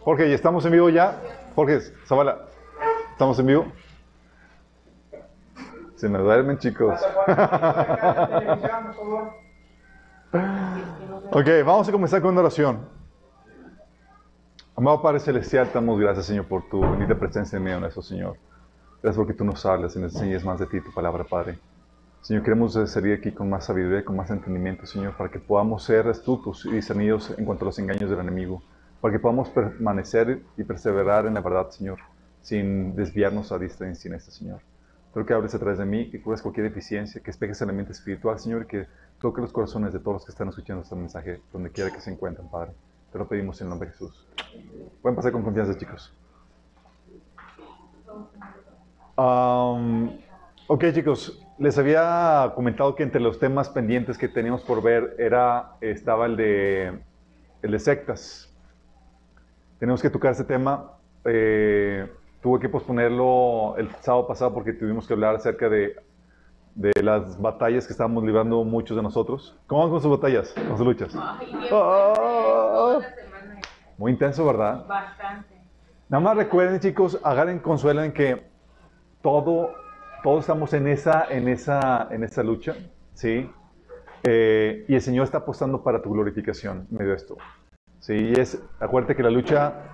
Jorge, ¿y estamos en vivo ya? Jorge, Zavala, ¿estamos en vivo? Se me duermen, chicos. ok, vamos a comenzar con una oración. Amado Padre Celestial, te damos gracias, Señor, por tu bendita presencia en medio de eso, Señor. Gracias porque tú nos hablas y nos enseñas más de ti, tu palabra, Padre. Señor, queremos salir aquí con más sabiduría, con más entendimiento, Señor, para que podamos ser astutos y discernidos en cuanto a los engaños del enemigo, para que podamos permanecer y perseverar en la verdad, Señor, sin desviarnos a diestra y siniestra, Señor. Creo que hables a través de mí, que cures cualquier deficiencia, que espejes el ambiente espiritual, Señor, y que toque los corazones de todos los que están escuchando este mensaje, donde quiera que se encuentren, Padre. Te lo pedimos en el nombre de Jesús. Pueden pasar con confianza, chicos. ok, chicos, les había comentado que entre los temas pendientes que teníamos por ver era, estaba el de, el de sectas. Tenemos que tocar ese tema. Eh, tuve que posponerlo el sábado pasado porque tuvimos que hablar acerca de, de las batallas que estábamos librando muchos de nosotros. ¿Cómo van con sus batallas, con sus luchas? Ah. muy intenso, ¿verdad? Bastante. Nada más recuerden, chicos, agarren consuelo en que todo, todos estamos en esa, en esa, en esa lucha, ¿sí? Eh, y el Señor está apostando para tu glorificación en medio de esto. Sí, es, acuérdate que la lucha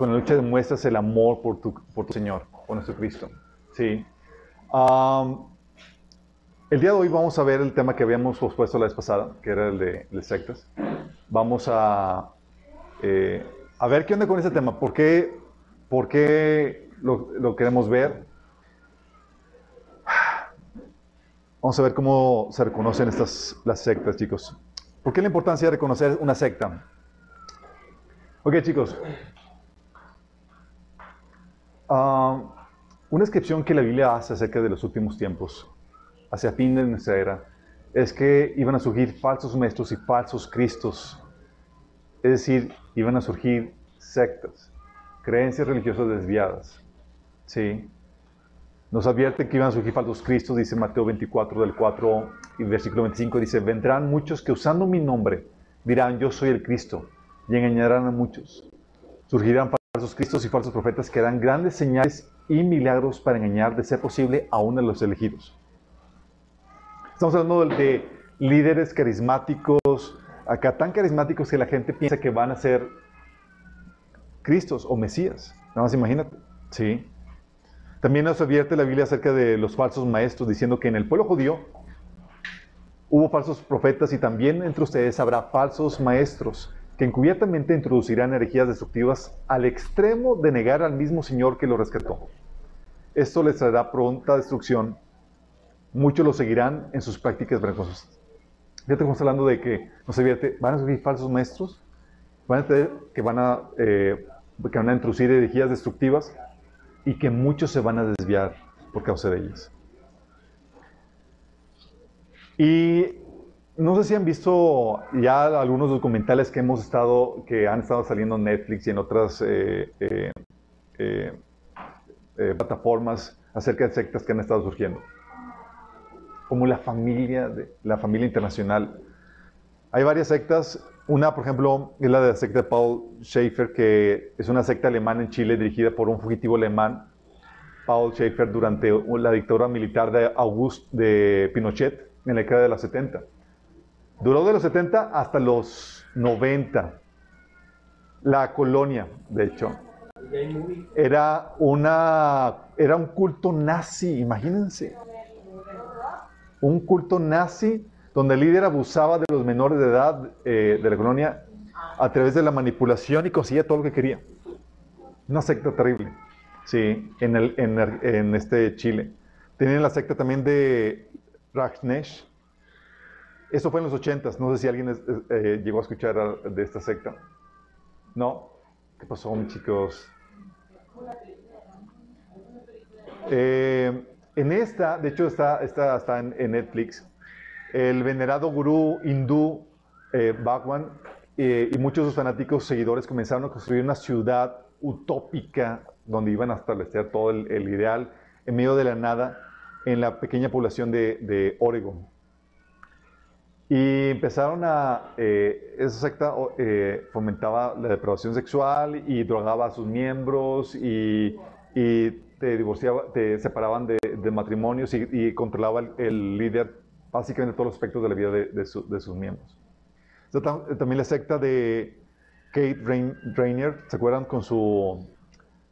con la lucha demuestras el amor por tu, por tu Señor, por nuestro Cristo. ¿sí? el día de hoy vamos a ver el tema que habíamos pospuesto la vez pasada, que era el de, sectas. Vamos a, eh, a ver qué onda con ese tema. ¿Por qué, por qué lo, lo, queremos ver? Vamos a ver cómo se reconocen estas, las sectas, chicos. ¿Por qué la importancia de reconocer una secta? Ok, chicos, Ah, una descripción que la Biblia hace acerca de los últimos tiempos, hacia fin de nuestra era, es que iban a surgir falsos maestros y falsos cristos. Es decir, iban a surgir sectas, creencias religiosas desviadas. ¿Sí? Nos advierte que iban a surgir falsos cristos, dice Mateo 24, del 4 y versículo 25, dice, vendrán muchos que usando mi nombre dirán, yo soy el Cristo, y engañarán a muchos. Surgirán falsos cristos y falsos profetas que dan grandes señales y milagros para engañar, de ser posible, a uno de los elegidos. Estamos hablando de, líderes carismáticos, acá tan carismáticos que la gente piensa que van a ser Cristos o Mesías. Nada más imagínate. Sí. También nos advierte la Biblia acerca de los falsos maestros, diciendo que en el pueblo judío hubo falsos profetas y también entre ustedes habrá falsos maestros que encubiertamente introducirán herejías destructivas al extremo de negar al mismo Señor que lo rescató. Esto les traerá pronta destrucción. Muchos lo seguirán en sus prácticas vergonzosas. Ya estamos hablando de que nos advierte, van a surgir falsos maestros, van a tener, que, van a, eh, que van a introducir herejías destructivas y que muchos se van a desviar por causa de ellas. Y no sé si han visto ya algunos documentales que hemos estado, que han estado saliendo en Netflix y en otras eh, eh, eh, plataformas acerca de sectas que han estado surgiendo. Como la familia, la familia internacional. Hay varias sectas. Una, por ejemplo, es la de la secta de Paul Schaeffer, que es una secta alemana en Chile dirigida por un fugitivo alemán, Paul Schaeffer, durante la dictadura militar de August de Pinochet en la década de los 70. Duró de los 70 hasta los 90. La colonia, de hecho, era, una, era un culto nazi, imagínense. Un culto nazi donde el líder abusaba de los menores de edad eh, de la colonia a través de la manipulación y conseguía todo lo que quería. Una secta terrible, sí, en, el, en, en este Chile. Tenían la secta también de Rajnesh, eso fue en los ochentas. No sé si alguien eh, llegó a escuchar de esta secta. ¿No? ¿Qué pasó, chicos? Eh, en esta, de hecho está, está, está en, Netflix, el venerado gurú hindú eh, Bhagwan y muchos de sus fanáticos seguidores comenzaron a construir una ciudad utópica donde iban a establecer todo el, ideal en medio de la nada en la pequeña población de, de Oregon. Y empezaron a, eh, esa secta eh, fomentaba la depravación sexual y drogaba a sus miembros y, y te divorciaba, te separaban de, de matrimonios y, controlaba el, líder básicamente todos los aspectos de la vida de, de, su, de sus miembros. También la secta de Kate Rainier, ¿se acuerdan con su,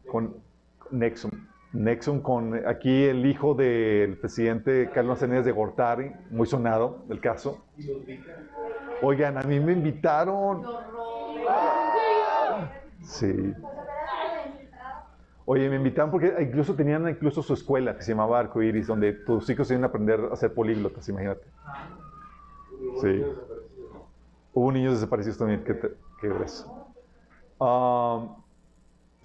con Nexum? Nexum con aquí el hijo del presidente Carlos Enéas de Gortari, muy sonado del caso. Oigan, a mí me invitaron. Sí. Oye, me invitaron porque incluso tenían incluso su escuela que se llamaba Arcoiris, donde tus hijos iban a aprender a ser políglotas, imagínate. Sí. Hubo niños desaparecidos también, ¿qué, qué ves? Um,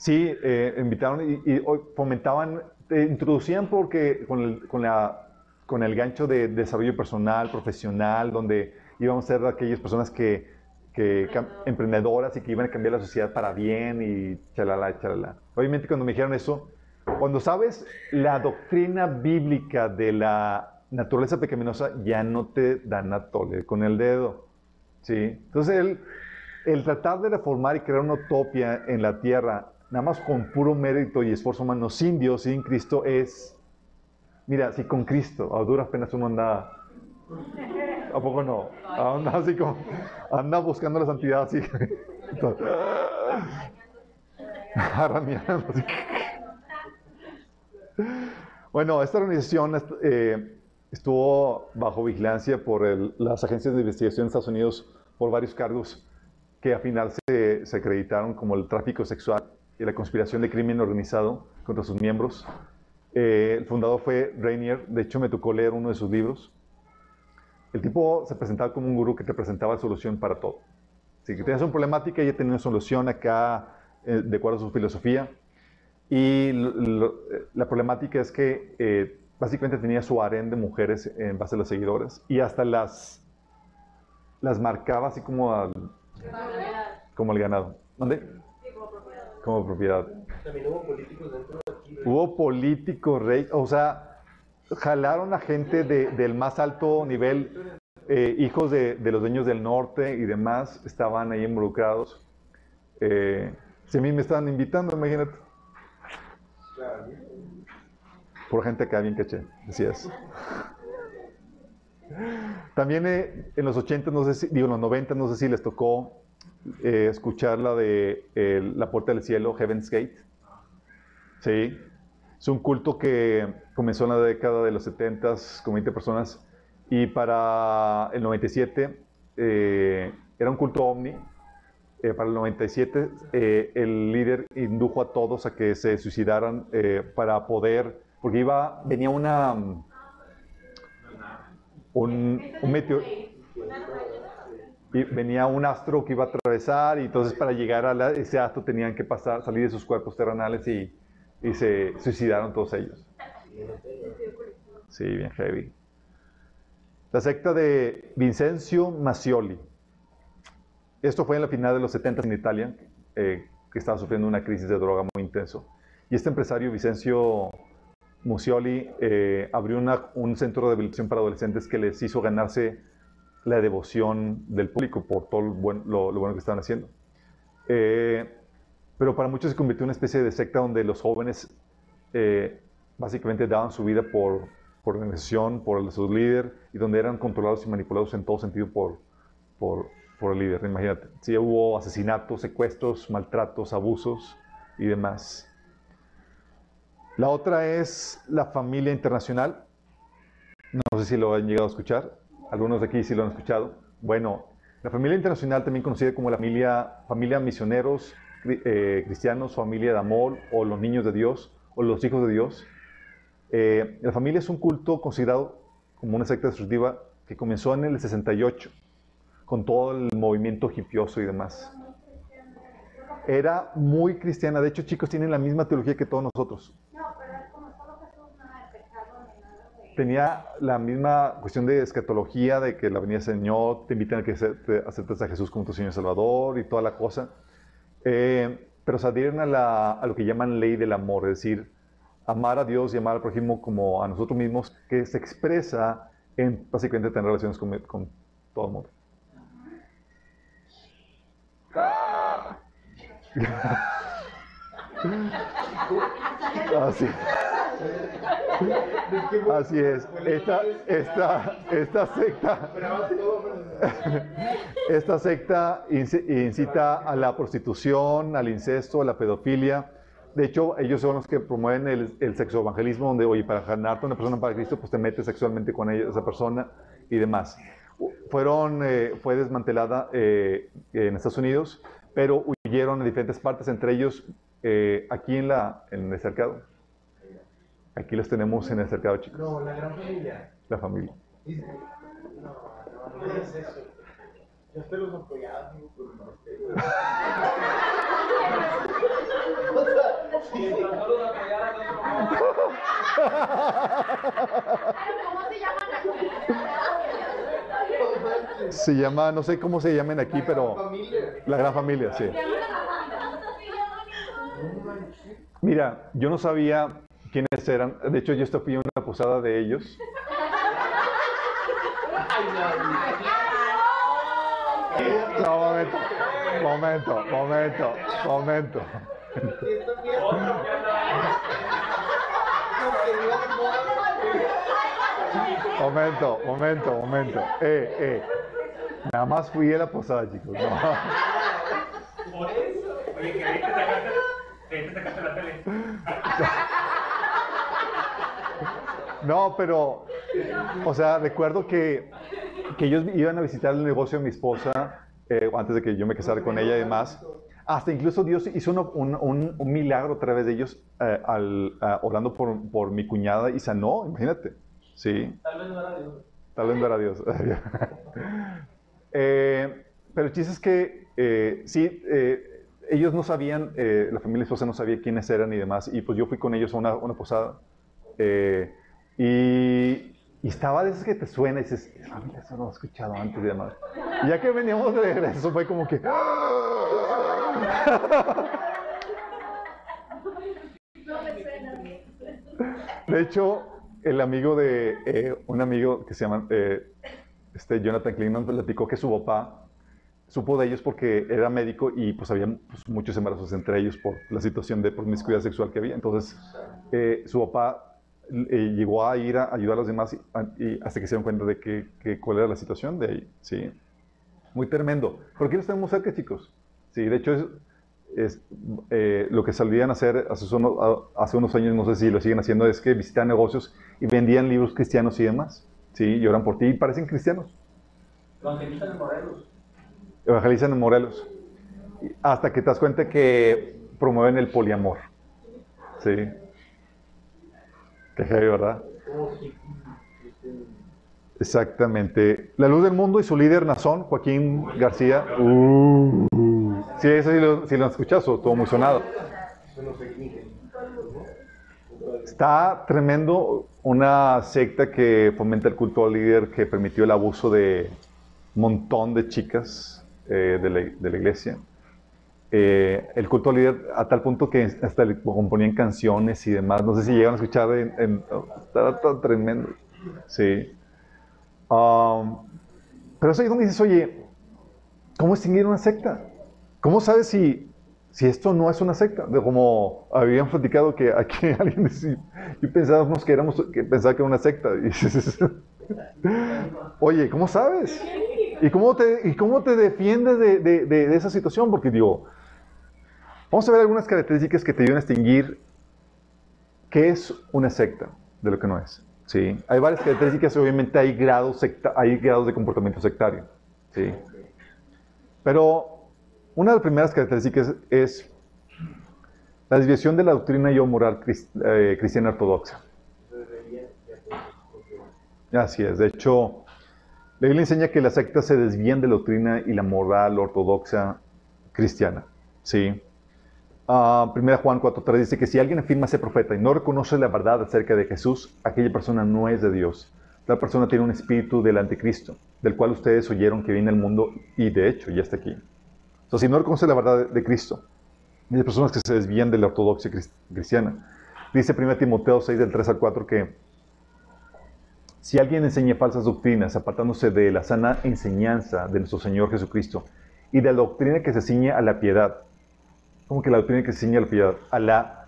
Sí, eh, invitaron y, y, fomentaban, te introducían porque con el, con, la, con el gancho de desarrollo personal, profesional, donde íbamos a ser aquellas personas que, que emprendedoras y que iban a cambiar la sociedad para bien y chalala, chalala. Obviamente cuando me dijeron eso, cuando sabes la doctrina bíblica de la naturaleza pecaminosa, ya no te dan a tole con el dedo. ¿sí? Entonces el, el tratar de reformar y crear una utopía en la tierra nada más con puro mérito y esfuerzo humano, sin Dios, sin Cristo, es, mira, si con Cristo a duras penas uno anda, ¿a poco no? Anda así como, anda buscando la santidad así. bueno, esta organización eh, estuvo bajo vigilancia por el, las agencias de investigación de Estados Unidos por varios cargos que al final se, se acreditaron como el tráfico sexual y la conspiración de crimen organizado contra sus miembros. Eh, el fundador fue Rainier, de hecho me tocó leer uno de sus libros. El tipo se presentaba como un gurú que te presentaba solución para todo. Si tenías una problemática, ella tenía una solución acá eh, de acuerdo a su filosofía. Y la problemática es que eh, básicamente tenía su harén de mujeres en base a los seguidores y hasta las, las marcaba así como al, como el ganado. ¿Dónde? Como propiedad. También hubo políticos dentro de aquí. Hubo políticos, rey, o sea, jalaron a gente de, del más alto nivel, eh, hijos de, de, los dueños del norte y demás, estaban ahí involucrados. Eh, si a mí me estaban invitando, imagínate. Por gente acá bien caché, decías. También eh, en los 80, no sé si, digo, en los 90, no sé si les tocó eh, escuchar la de La Puerta del Cielo, Heaven's Gate. Sí. Es un culto que comenzó en la década de los 70 con 20 personas y para el 97 eh, era un culto ovni. Eh, para el 97 el líder indujo a todos a que se suicidaran para poder, porque iba, venía una un, un meteorito venía un astro que iba a atravesar y entonces para llegar a ese astro tenían que pasar, salir de sus cuerpos terrenales y, y se suicidaron todos ellos. Sí, bien heavy. La secta de Vincencio Macioli. Esto fue en la final de los 70 en Italia, eh, que estaba sufriendo una crisis de droga muy intenso. Y este empresario, Vincencio Macioli, eh, abrió una, un centro de rehabilitación para adolescentes que les hizo ganarse la devoción del público por todo lo, bueno, que estaban haciendo. Eh, pero para muchos se convirtió en una especie de secta donde los jóvenes eh, básicamente daban su vida por, por organización, por su líder, y donde eran controlados y manipulados en todo sentido por, por, por el líder. Imagínate, si hubo asesinatos, secuestros, maltratos, abusos y demás. La otra es la familia internacional. No sé si lo han llegado a escuchar. Algunos de aquí sí lo han escuchado. Bueno, la familia internacional, también conocida como la familia, familia misioneros eh, cristianos, familia de amor, o los niños de Dios, o los hijos de Dios. Eh, la familia es un culto considerado como una secta destructiva que comenzó en el 68, con todo el movimiento hipioso y demás. Era muy cristiana, de hecho chicos tienen la misma teología que todos nosotros tenía la misma cuestión de escatología, de que la venida del Señor, te invitan a que aceptes a Jesús como tu Señor Salvador y toda la cosa. Eh, pero se adhieren a, a, lo que llaman ley del amor, es decir, amar a Dios y amar al prójimo como a nosotros mismos, que se expresa en básicamente tener relaciones con, con, todo el mundo. Así. Así es. Esta, secta, esta secta incita a la prostitución, al incesto, a la pedofilia. De hecho, ellos son los que promueven el, sexo evangelismo, donde, oye, para ganarte una persona para Cristo, pues te metes sexualmente con ella, esa persona y demás. Fueron, eh, fue desmantelada eh, en Estados Unidos, pero huyeron en diferentes partes, entre ellos eh, aquí en el cercado. Aquí los tenemos en el cercado, chicos. No, la gran familia. La familia. No, no, no es eso. Yo estoy los apoyados, pero no ¿Cómo se llaman? Se llama, no sé cómo se llaman aquí, pero la gran familia, sí. Mira, yo no sabía quiénes eran. De hecho, yo estoy en una posada de ellos. No, momento, momento, momento, momento. Momento, momento, momento. Eh, eh. Nada más fui a la posada, chicos. No. Por eso. Oye, que ahí te sacaste, que ahí te sacaste la tele. No, pero, o sea, recuerdo que, que ellos iban a visitar el negocio de mi esposa eh, antes de que yo me casara con ella y demás. Hasta incluso Dios hizo un, un- un milagro a través de ellos eh, al, orando por, por mi cuñada y sanó, imagínate. Sí, Tal vez no era Dios. tal vez no era Dios. Eh, pero el chiste es que sí, ellos no sabían, la familia esposa no sabía quiénes eran y demás, y pues yo fui con ellos a una, una posada. eh, y, y estaba de esas que te suena y dices, "La familia, eso no lo he escuchado antes y demás. Y ya que veníamos de regreso fue como que... De hecho, el amigo de eh, un amigo que se llama eh, este Jonathan Klinman platicó que su papá supo de ellos porque era médico y pues había pues, muchos embarazos entre ellos por la situación de promiscuidad sexual que había. Entonces, eh, su papá eh, llegó a ir a ayudar a los demás y, y hasta que se dieron cuenta de que, que cuál era la situación de ahí. Sí, muy tremendo. ¿Por qué los tenemos cerca, chicos? Sí, de hecho es, es, eh, lo que solían hacer hace unos, hace unos años, no sé si lo siguen haciendo, es que visitaban negocios y vendían libros cristianos y demás. Sí, y oran por ti y parecen cristianos. Evangelistas de Morelos. Evangelizan en Morelos. Hasta que te das cuenta que promueven el poliamor. Sí. Qué heavy, ¿verdad? Exactamente. La luz del mundo y su líder Nazón, Joaquín García. Uh, sí, eso sí lo, sí lo han escuchado, estuvo muy sonado. Está tremendo una secta que fomenta el culto al líder que permitió el abuso de un montón de chicas eh, de, la, de, la, iglesia. Eh, el culto al líder a tal punto que hasta le componían canciones y demás. No sé si llegan a escuchar. En, en, está tremendo. Sí. Um, pero es ahí donde dices, oye, ¿cómo distinguir una secta? ¿Cómo sabes si, si esto no es una secta? De como habíamos platicado que aquí alguien decía, y pensábamos que éramos, que pensaba que era una secta. Dices, oye, ¿cómo sabes? ¿Y cómo te, y cómo te defiendes de, de, de, de esa situación? Porque digo, vamos a ver algunas características que te ayudan a distinguir qué es una secta de lo que no es. ¿sí? Hay varias características, obviamente hay grados, secta, hay grados de comportamiento sectario. ¿sí? Pero una de las primeras características es la desviación de la doctrina y o moral crist, eh, cristiana ortodoxa. Así es, de hecho, la Biblia enseña que las sectas se desvían de la doctrina y la moral ortodoxa cristiana. ¿sí? Uh, primera Juan 4.3 dice que si alguien afirma ser profeta y no reconoce la verdad acerca de Jesús, aquella persona no es de Dios. La persona tiene un espíritu del anticristo, del cual ustedes oyeron que viene al mundo y de hecho ya está aquí. O sea, si no reconoce la verdad de, Cristo, hay personas que se desvían de la ortodoxia cristiana. Dice 1 Timoteo 6 del 3 al 4 que Si alguien enseña falsas doctrinas, apartándose de la sana enseñanza de nuestro Señor Jesucristo y de la doctrina que se ciñe a la piedad, ¿cómo que la doctrina que se ciñe a la piedad? A, la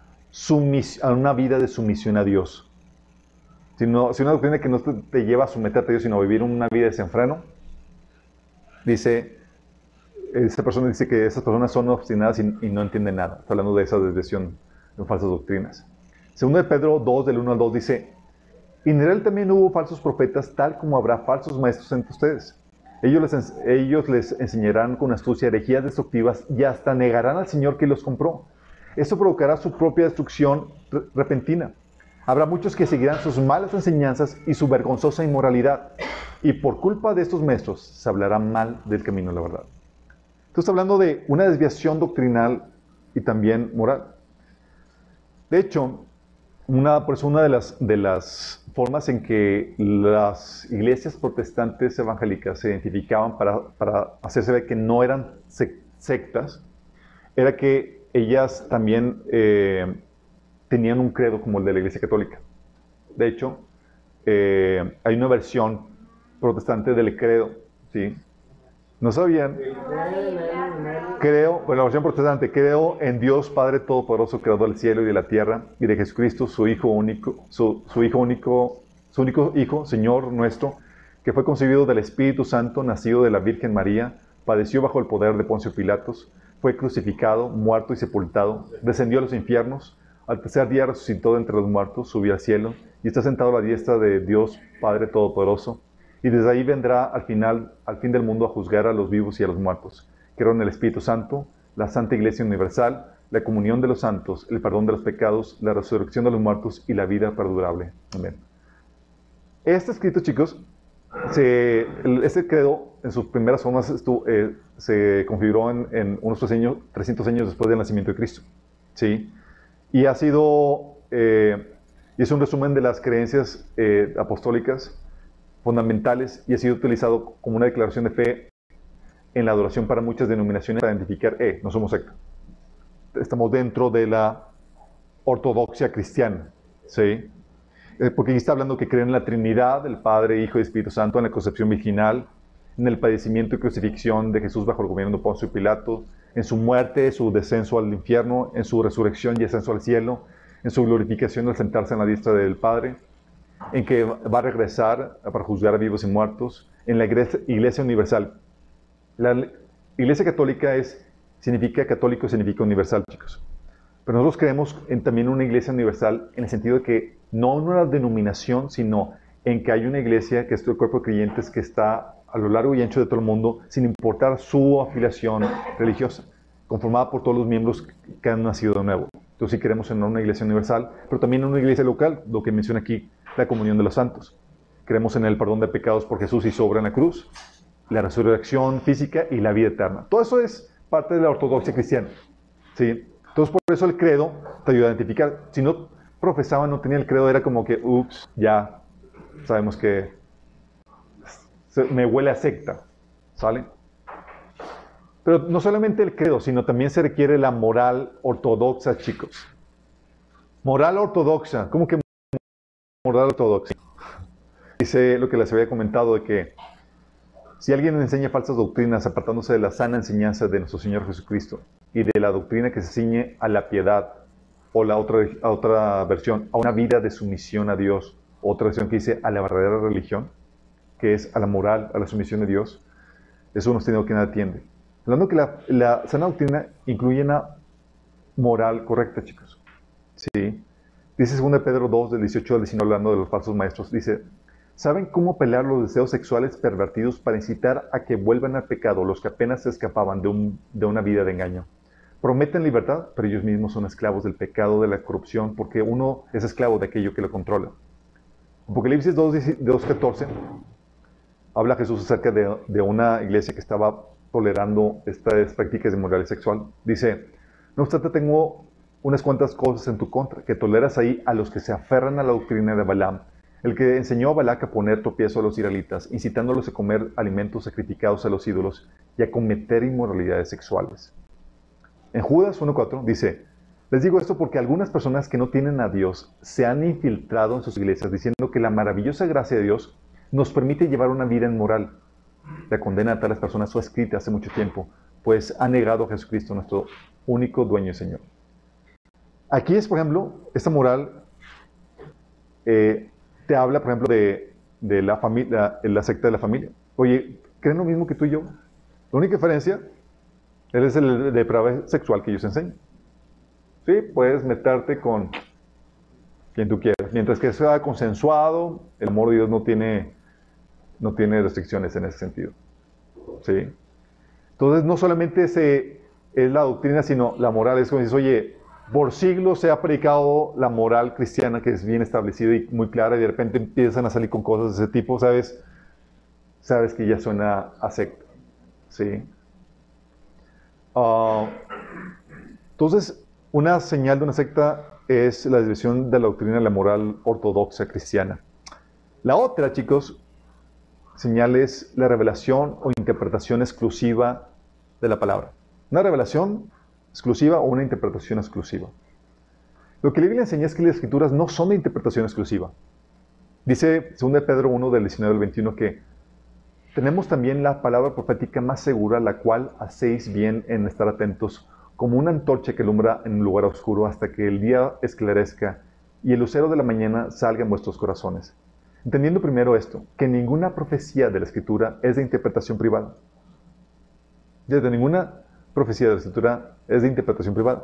a una vida de sumisión a Dios. Si, no, si una doctrina que no te, te lleva a someterte a Dios, sino a vivir una vida de desenfreno, dice, esa persona dice que esas personas son obstinadas y, no entienden nada. Está hablando de esa desviación de falsas doctrinas. Segundo de Pedro 2, del 1 al 2, dice, en él también hubo falsos profetas, tal como habrá falsos maestros entre ustedes. Ellos les, ellos les enseñarán con astucia herejías destructivas y hasta negarán al Señor que los compró. Eso provocará su propia destrucción re- repentina. Habrá muchos que seguirán sus malas enseñanzas y su vergonzosa inmoralidad. Y por culpa de estos maestros se hablará mal del camino de la verdad. Entonces, hablando de una desviación doctrinal y también moral. De hecho, una, por eso una de las, de las formas en que las iglesias protestantes evangélicas se identificaban para, para hacerse ver que no eran sec- sectas, era que ellas también eh, tenían un credo como el de la iglesia católica. De hecho, eh, hay una versión protestante del credo, ¿sí? ¿No sabían? Creo, bueno, la versión protestante, creo en Dios Padre Todopoderoso, creador del cielo y de la tierra, y de Jesucristo, su Hijo único, su, su Hijo único, su único Hijo, Señor nuestro, que fue concebido del Espíritu Santo, nacido de la Virgen María, padeció bajo el poder de Poncio Pilatos, fue crucificado, muerto y sepultado, descendió a los infiernos, al tercer día resucitó de entre los muertos, subió al cielo y está sentado a la diestra de Dios Padre Todopoderoso, y desde ahí vendrá al final, al fin del mundo, a juzgar a los vivos y a los muertos. Creo en el Espíritu Santo, la Santa Iglesia Universal, la comunión de los santos, el perdón de los pecados, la resurrección de los muertos y la vida perdurable. Amén. Este escrito, chicos, se, este credo en sus primeras formas estuvo, eh, se configuró en, unos 300 años, 300 años después del nacimiento de Cristo. ¿sí? Y ha sido, eh, es un resumen de las creencias eh, apostólicas fundamentales y ha sido utilizado como una declaración de fe en la adoración para muchas denominaciones para identificar, eh, no somos secta. Estamos dentro de la ortodoxia cristiana, ¿sí? Eh, porque aquí está hablando que creen en la Trinidad, el Padre, Hijo y Espíritu Santo, en la concepción virginal, en el padecimiento y crucifixión de Jesús bajo el gobierno de Poncio Pilato, en su muerte, su descenso al infierno, en su resurrección y ascenso al cielo, en su glorificación al sentarse en la diestra del Padre, en que va a regresar para juzgar a vivos y muertos, en la iglesia, universal. La iglesia católica es, significa católico, significa universal, chicos. Pero nosotros creemos en también una iglesia universal en el sentido de que no en una denominación, sino en que hay una iglesia que es el cuerpo de creyentes que está a lo largo y ancho de todo el mundo, sin importar su afiliación religiosa, conformada por todos los miembros que han nacido de nuevo. Entonces sí creemos en una iglesia universal, pero también en una iglesia local, lo que menciona aquí, la comunión de los santos. Creemos en el perdón de pecados por Jesús y su obra en la cruz, la resurrección física y la vida eterna. Todo eso es parte de la ortodoxia cristiana. ¿sí? Entonces, por eso el credo te ayuda a identificar. Si no profesaba, no tenía el credo, era como que, ups, ya sabemos que me huele a secta. ¿Sale? Pero no solamente el credo, sino también se requiere la moral ortodoxa, chicos. Moral ortodoxa. ¿Cómo que moral ortodoxa? Dice lo que les había comentado de que si alguien enseña falsas doctrinas apartándose de la sana enseñanza de nuestro Señor Jesucristo y de la doctrina que se ciñe a la piedad, o la otra, otra versión, a una vida de sumisión a Dios, otra versión que dice a la verdadera religión, que es a la moral, a la sumisión a Dios, eso no tiene que nada atiende. Hablando que la, la sana doctrina incluye una moral correcta, chicos. Sí. Dice 2 Pedro 2, del 18 al 19, hablando de los falsos maestros, dice, ¿Saben cómo pelear los deseos sexuales pervertidos para incitar a que vuelvan al pecado los que apenas se escapaban de, un- de una vida de engaño? Prometen libertad, pero ellos mismos son esclavos del pecado, de la corrupción, porque uno es esclavo de aquello que lo controla. Apocalipsis 2, 2.14 habla Jesús acerca de, de una iglesia que estaba tolerando estas prácticas de moralidad sexual. Dice, no obstante, tengo unas cuantas cosas en tu contra, que toleras ahí a los que se aferran a la doctrina de Balaam, el que enseñó a Balac a poner tropiezo a los israelitas, incitándolos a comer alimentos sacrificados a los ídolos y a cometer inmoralidades sexuales. En Judas 1.4 dice, Les digo esto porque algunas personas que no tienen a Dios se han infiltrado en sus iglesias diciendo que la maravillosa gracia de Dios nos permite llevar una vida inmoral. La condena a tales personas fue escrita hace mucho tiempo, pues ha negado a Jesucristo, nuestro único dueño y Señor. Aquí es, por ejemplo, esta moral eh, te habla, por ejemplo, de, de la, familia, la secta de la familia. Oye, ¿creen lo mismo que tú y yo? La única diferencia es el depravado sexual que ellos enseñan. Sí, puedes meterte con quien tú quieras. Mientras que sea consensuado, el amor de Dios no tiene, no tiene restricciones en ese sentido. ¿Sí? Entonces, no solamente es la doctrina, sino la moral. Es como dices, oye, por siglos se ha predicado la moral cristiana que es bien establecida y muy clara, y de repente empiezan a salir con cosas de ese tipo, ¿sabes? Sabes que ya suena a secta. ¿Sí? Ah, entonces, una señal de una secta es la desviación de la doctrina de la moral ortodoxa cristiana. La otra, chicos, señal es la revelación o interpretación exclusiva de la palabra. Una revelación exclusiva o una interpretación exclusiva. Lo que la Biblia enseña es que las escrituras no son de interpretación exclusiva. Dice 2 Pedro 1 del 19 al 21 que tenemos también la palabra profética más segura, la cual hacéis bien en estar atentos como una antorcha que alumbra en un lugar oscuro hasta que el día esclarezca y el lucero de la mañana salga en vuestros corazones. Entendiendo primero esto, que ninguna profecía de la Escritura es de interpretación privada. Desde ninguna profecía de la Escritura es de interpretación privada,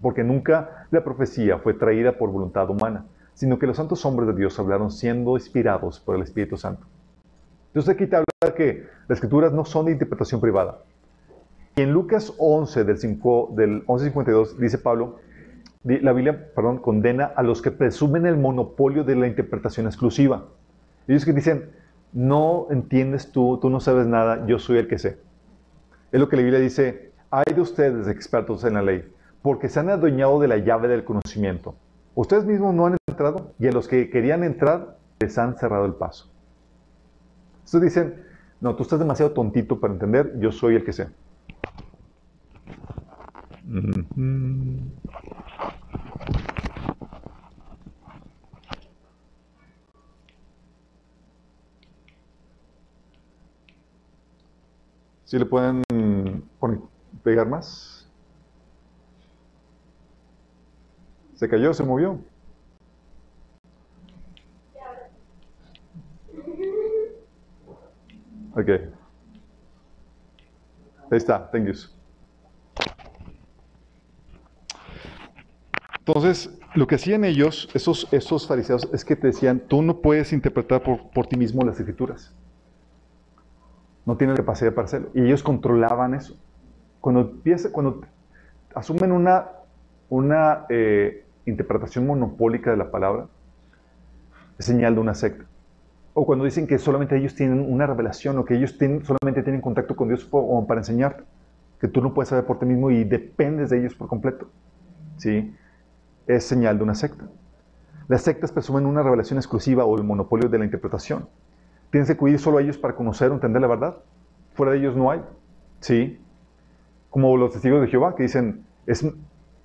porque nunca la profecía fue traída por voluntad humana, sino que los santos hombres de Dios hablaron siendo inspirados por el Espíritu Santo. Entonces aquí te habla que las Escrituras no son de interpretación privada, y en Lucas 11, del, 5, del 11.52, dice Pablo, la Biblia perdón, condena a los que presumen el monopolio de la interpretación exclusiva. Ellos que dicen, no entiendes tú, tú no sabes nada, yo soy el que sé. Es lo que la Biblia dice, hay de ustedes expertos en la ley, porque se han adueñado de la llave del conocimiento. Ustedes mismos no han entrado y a los que querían entrar les han cerrado el paso. Entonces dicen, no, tú estás demasiado tontito para entender, yo soy el que sé. ¿Sí le pueden pegar más? ¿Se cayó? ¿Se movió? Ok. Ahí está, thank you. Entonces, lo que hacían ellos, esos, esos fariseos, es que te decían, tú no puedes interpretar por, ti mismo las escrituras. No tienes capacidad para hacerlo. Y ellos controlaban eso. Cuando, empieza, cuando asumen una, una eh, interpretación monopólica de la palabra, es señal de una secta. O cuando dicen que solamente ellos tienen una revelación o que ellos tienen, solamente tienen contacto con Dios para enseñarte, que tú no puedes saber por ti mismo y dependes de ellos por completo. ¿Sí? es señal de una secta. Las sectas presumen una revelación exclusiva o el monopolio de la interpretación. Tienes que acudir solo a ellos para conocer o entender la verdad. Fuera de ellos no hay. Sí. Como los testigos de Jehová que dicen, es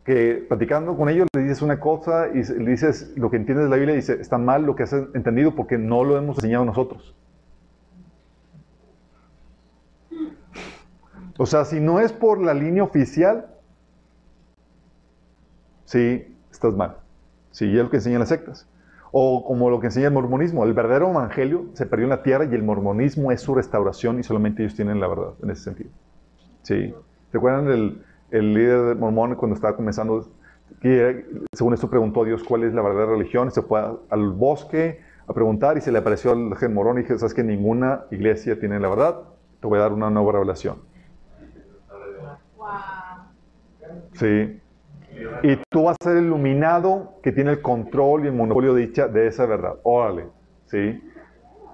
que platicando con ellos le dices una cosa y le dices lo que entiendes de la Biblia y dice, está mal lo que has entendido porque no lo hemos enseñado nosotros. O sea, si no es por la línea oficial, sí, estás mal. Sí, es lo que enseñan las sectas. O como lo que enseña el mormonismo, el verdadero evangelio se perdió en la tierra y el mormonismo es su restauración y solamente ellos tienen la verdad en ese sentido. ¿Sí? ¿Se acuerdan del el líder mormón cuando estaba comenzando? Que, según esto preguntó a Dios cuál es la verdadera religión, se fue al bosque a preguntar y se le apareció al gen morón y dije, sabes que ninguna iglesia tiene la verdad, te voy a dar una nueva revelación. Sí, y tú vas a ser el iluminado que tiene el control y el monopolio de, dicha, de esa verdad. Órale, ¿sí?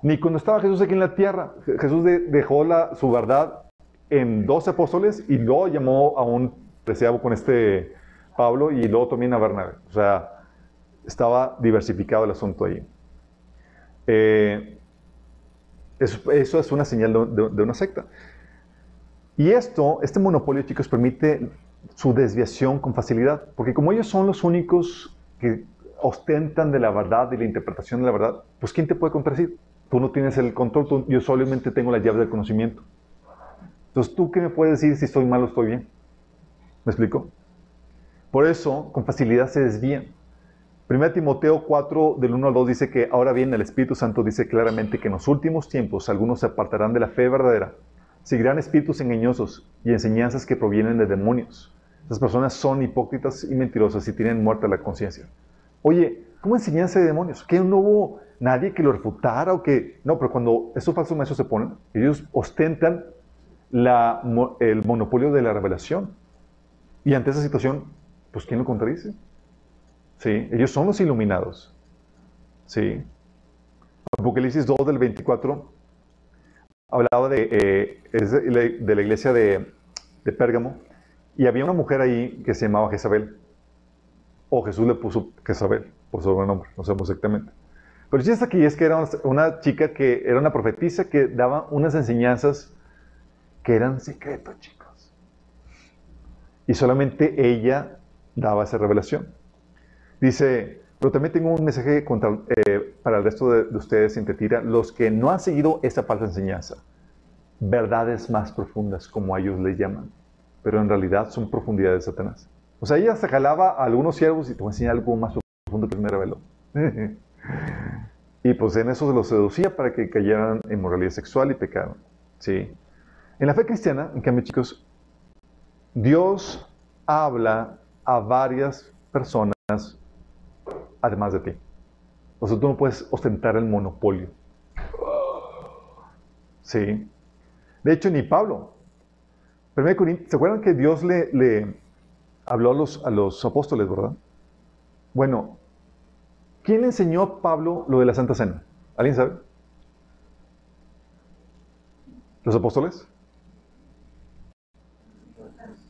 Ni cuando estaba Jesús aquí en la tierra, Jesús dejó la, su verdad en dos apóstoles y luego llamó a un deseado con este Pablo y luego también a Bernabé. O sea, estaba diversificado el asunto ahí. Eh, eso, es una señal de, de una secta. Y esto, este monopolio, chicos, permite su desviación con facilidad. Porque como ellos son los únicos que ostentan de la verdad y la interpretación de la verdad, pues ¿quién te puede contradecir? Tú no tienes el control, tú- yo solamente tengo la llave del conocimiento. Entonces, ¿tú qué me puedes decir si estoy mal o estoy bien? ¿Me explico? Por eso, con facilidad se desvían. 1 Timoteo 4, del 1 al 2 dice que ahora bien el Espíritu Santo dice claramente que en los últimos tiempos algunos se apartarán de la fe verdadera, seguirán espíritus engañosos y enseñanzas que provienen de demonios. Esas personas son hipócritas y mentirosas y tienen muerta la conciencia. Oye, ¿cómo enseñanza de demonios? ¿Que no hubo nadie que lo refutara o que... No, pero cuando estos falsos maestros se ponen, ellos ostentan el monopolio de la revelación. Y ante esa situación, pues ¿quién lo contradice? Sí, ellos son los iluminados. Sí. Apocalipsis 2 del 24 hablaba de, eh, de, la- iglesia de, de Pérgamo y había una mujer ahí que se llamaba Jezabel. O Jesús le puso Jezabel por sobrenombre, no sabemos exactamente. Pero el chiste aquí es que era una chica que era una profetisa que daba unas enseñanzas que eran secretos, chicos. Y solamente ella daba esa revelación. Dice, pero también tengo un mensaje eh, para el resto de, de ustedes sin mentira, los que no han seguido esta falsa enseñanza. Verdades más profundas, como ellos le llaman. Pero en realidad son profundidades de Satanás. O sea, ella se jalaba a algunos siervos y te voy a algo más profundo que me reveló. y pues en eso se los seducía para que cayeran en moralidad sexual y pecaran. ¿Sí? En la fe cristiana, en cambio, chicos, Dios habla a varias personas además de ti. O sea, tú no puedes ostentar el monopolio. Sí. De hecho, ni Pablo. 1 Corintios, ¿se acuerdan que Dios le, habló a los, a los apóstoles, verdad? Bueno, ¿quién le enseñó a Pablo lo de la Santa Cena? ¿Alguien sabe? ¿Los apóstoles?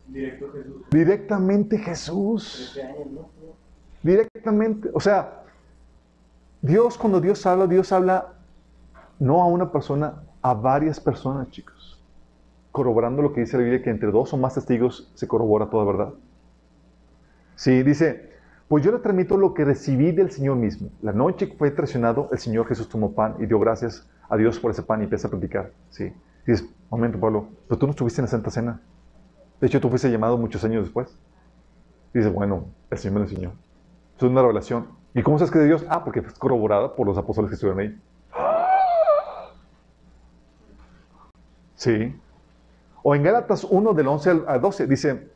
Directo Jesús. Directamente Jesús. 13 años, ¿no? Directamente. O sea, Dios, cuando Dios habla, Dios habla no a una persona, a varias personas, chicos. Corroborando lo que dice la Biblia, que entre dos o más testigos se corrobora toda verdad. Sí, dice, pues yo le transmito lo que recibí del Señor mismo. La noche que fue traicionado, el Señor Jesús tomó pan y dio gracias a Dios por ese pan y empieza a platicar. Sí. Dices, momento, Pablo, pero tú no estuviste en la Santa Cena. De hecho, tú fuiste llamado muchos años después. Dice, bueno, el Señor me lo enseñó. Es una revelación. ¿Y cómo sabes que de Dios? Ah, porque fue corroborada por los apóstoles que estuvieron ahí. Sí. O en Gálatas 1, del 11 al al 12, dice,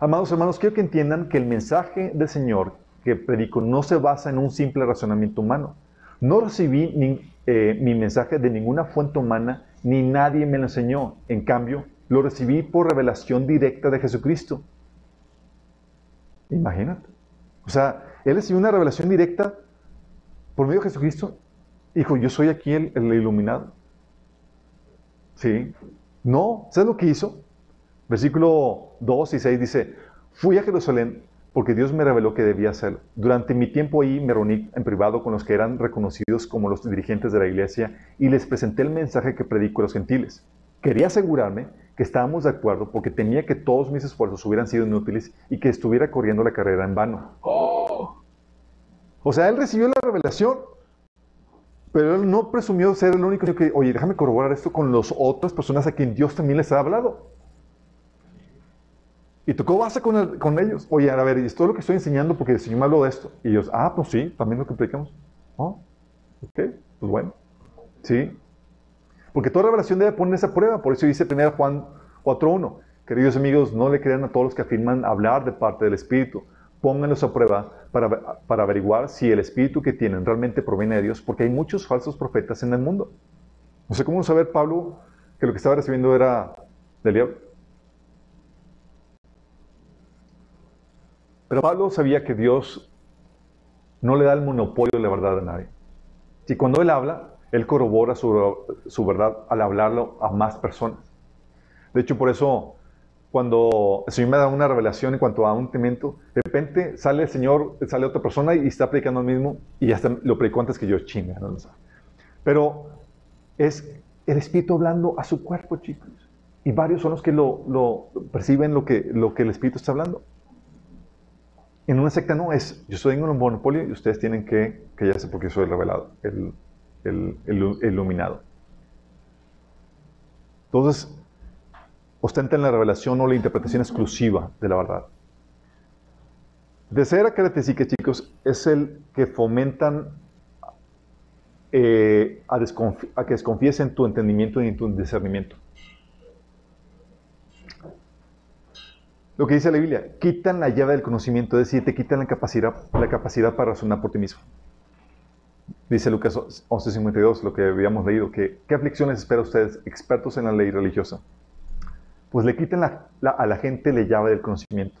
amados hermanos, quiero que entiendan que el mensaje del Señor que predico no se basa en un simple razonamiento humano. No recibí eh, mi mensaje de ninguna fuente humana, ni nadie me lo enseñó. En cambio, lo recibí por revelación directa de Jesucristo. Imagínate. O sea, él recibió una revelación directa por medio de Jesucristo. Dijo, yo soy aquí el, el iluminado. Sí. No, ¿sabes lo que hizo? Versículo 2 y 6 dice, fui a Jerusalén porque Dios me reveló que debía hacerlo. Durante mi tiempo ahí me reuní en privado con los que eran reconocidos como los dirigentes de la iglesia y les presenté el mensaje que predico a los gentiles. Quería asegurarme que estábamos de acuerdo porque temía que todos mis esfuerzos hubieran sido inútiles y que estuviera corriendo la carrera en vano. O sea, él recibió la revelación, pero él no presumió ser el único que, oye, déjame corroborar esto con las otras personas a quien Dios también les ha hablado. Y tocó base con, el- con ellos. Oye, a ver, esto es lo que estoy enseñando porque el Señor me habló de esto. Y ellos, ah, pues sí, también lo que predicamos. Oh, ok, pues bueno. Sí. Porque toda revelación debe poner esa prueba. Por eso dice 1 Juan 4.1. Queridos amigos, no le crean a todos los que afirman hablar de parte del Espíritu. Pónganlos a prueba para, para averiguar si el Espíritu que tienen realmente proviene de Dios, porque hay muchos falsos profetas en el mundo. No sé cómo saber Pablo que lo que estaba recibiendo era del diablo. Pero Pablo sabía que Dios no le da el monopolio de la verdad a nadie. Si cuando él habla, él corrobora su, su verdad al hablarlo a más personas. De hecho, por eso, cuando el Señor me da una revelación en cuanto a un temento, de repente sale el Señor, sale otra persona y está predicando lo mismo y ya lo predicó antes que yo, chinga, no. Pero es el Espíritu hablando a su cuerpo, chicos. y varios son los que lo, lo perciben lo que, lo que el Espíritu está hablando. En una secta no es, yo soy en un monopolio y ustedes tienen que callarse porque soy el revelado, el, el, iluminado. Entonces, ostentan la revelación o la interpretación exclusiva de la verdad. Tercera característica, chicos, es el que fomentan eh, a, a que desconfíes en tu entendimiento y en tu discernimiento. Lo que dice la Biblia, quitan la llave del conocimiento, es decir, te quitan la capacidad, la capacidad para razonar por ti mismo. Dice Lucas 11:52, lo que habíamos leído, que ¿qué aflicciones espera ustedes, expertos en la ley religiosa? Pues le quitan la- a la gente la llave del conocimiento.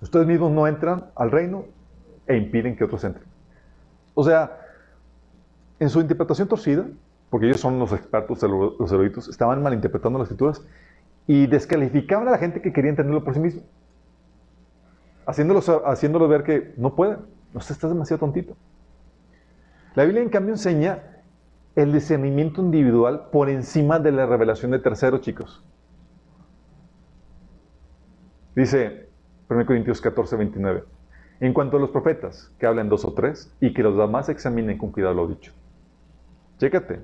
Ustedes mismos no entran al reino e impiden que otros entren. O sea, en su interpretación torcida, porque ellos son los expertos, los eruditos, estaban malinterpretando las escrituras y descalificaban a la gente que quería entenderlo por sí mismo. Haciéndolos, haciéndolos ver que no pueden. No estás demasiado tontito. La Biblia, en cambio, enseña el discernimiento individual por encima de la revelación de terceros, chicos. Dice 1 Corintios 14, 29. En cuanto a los profetas, que hablen dos o tres, y que los demás examinen con cuidado lo dicho. Chécate.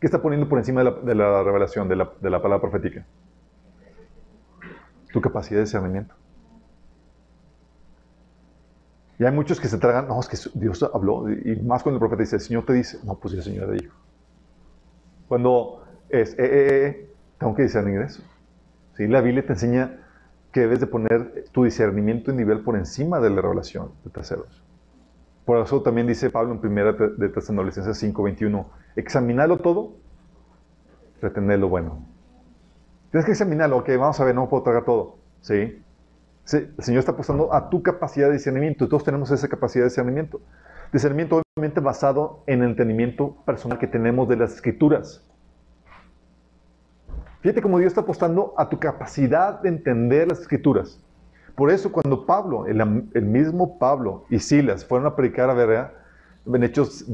¿Qué está poniendo por encima de la, revelación, de la, de la palabra profética? Tu capacidad de discernimiento. Y hay muchos que se tragan, no, es que Dios habló, y más cuando el profeta dice, el Señor te dice, no, pues el Señor te dijo. Cuando es, eh, eh, eh, tengo que discernir eso. ¿Sí? La Biblia te enseña que debes de poner tu discernimiento en nivel por encima de la revelación de terceros. Por eso también dice Pablo en primera de Tesalonicenses 5:21, examinarlo todo, retener lo bueno. Tienes que examinarlo, ok, vamos a ver, no puedo tragar todo. ¿Sí? El Señor está apostando a tu capacidad de discernimiento todos tenemos esa capacidad de discernimiento. Discernimiento obviamente basado en el entendimiento personal que tenemos de las escrituras. Fíjate cómo Dios está apostando a tu capacidad de entender las escrituras. Por eso cuando Pablo, el, el mismo Pablo y Silas fueron a predicar a Berea, en Hechos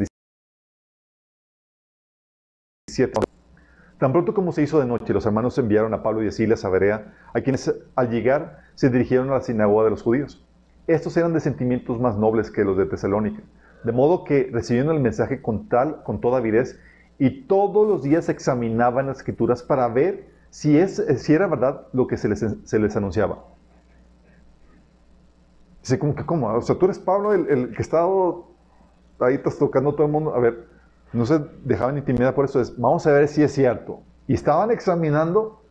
17, tan pronto como se hizo de noche, los hermanos enviaron a Pablo y a Silas a Berea, a quienes al llegar se dirigieron a la sinagoga de los judíos. Estos eran de sentimientos más nobles que los de Tesalónica, de modo que recibieron el mensaje con tal, con toda avidez, y todos los días examinaban las escrituras para ver si, es, si era verdad lo que se les, se les anunciaba. Dice, como que, ¿cómo? O sea, tú eres Pablo, el, el que estaba ahí estás tocando a todo el mundo. A ver, no se dejaban intimidar por eso. Es, vamos a ver si es cierto. Y estaban examinando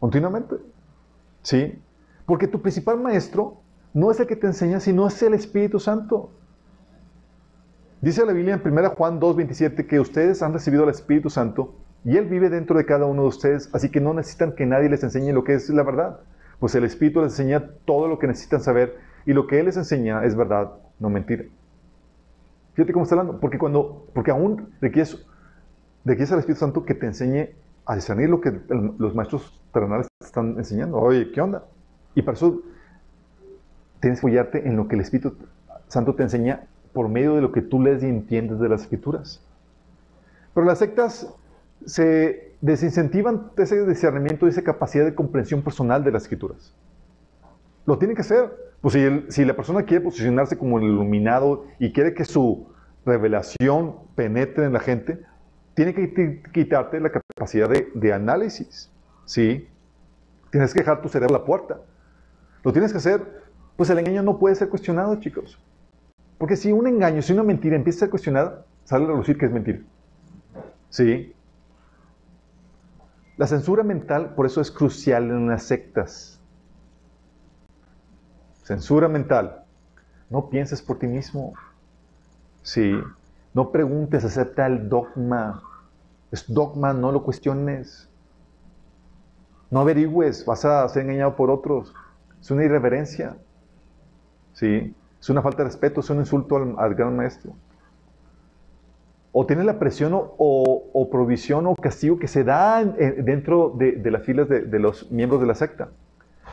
continuamente. ¿Sí? Porque tu principal maestro no es el que te enseña, sino es el Espíritu Santo. Dice la Biblia en 1 Juan 2.27 que ustedes han recibido al Espíritu Santo y Él vive dentro de cada uno de ustedes, así que no necesitan que nadie les enseñe lo que es la verdad. Pues el Espíritu les enseña todo lo que necesitan saber y lo que Él les enseña es verdad, no mentira. Fíjate cómo está hablando, porque, cuando, porque aún requieres, requieres al Espíritu Santo que te enseñe a discernir lo que los maestros terrenales te están enseñando. Oye, ¿qué onda? Y para eso tienes que apoyarte en lo que el Espíritu Santo te enseña por medio de lo que tú lees y entiendes de las Escrituras. Pero las sectas se desincentivan ese discernimiento y esa capacidad de comprensión personal de las escrituras. Lo tienen que hacer. Pues si, si, la persona quiere posicionarse como el iluminado y quiere que su revelación penetre en la gente, tiene que quitarte la capacidad de, de análisis. ¿Sí? Tienes que dejar tu cerebro a la puerta. Lo tienes que hacer. Pues el engaño no puede ser cuestionado, chicos. Porque si un engaño, si una mentira empieza a ser cuestionada, sale a relucir que es mentira. ¿Sí? La censura mental, por eso es crucial en las sectas. Censura mental. No pienses por ti mismo. Sí. No preguntes, acepta el dogma. Es dogma, no lo cuestiones. No averigües, vas a ser engañado por otros. Es una irreverencia. Sí. Es una falta de respeto, es un insulto al, gran maestro o tienes la presión o, provisión o castigo que se da en, dentro de, las filas de, los miembros de la secta.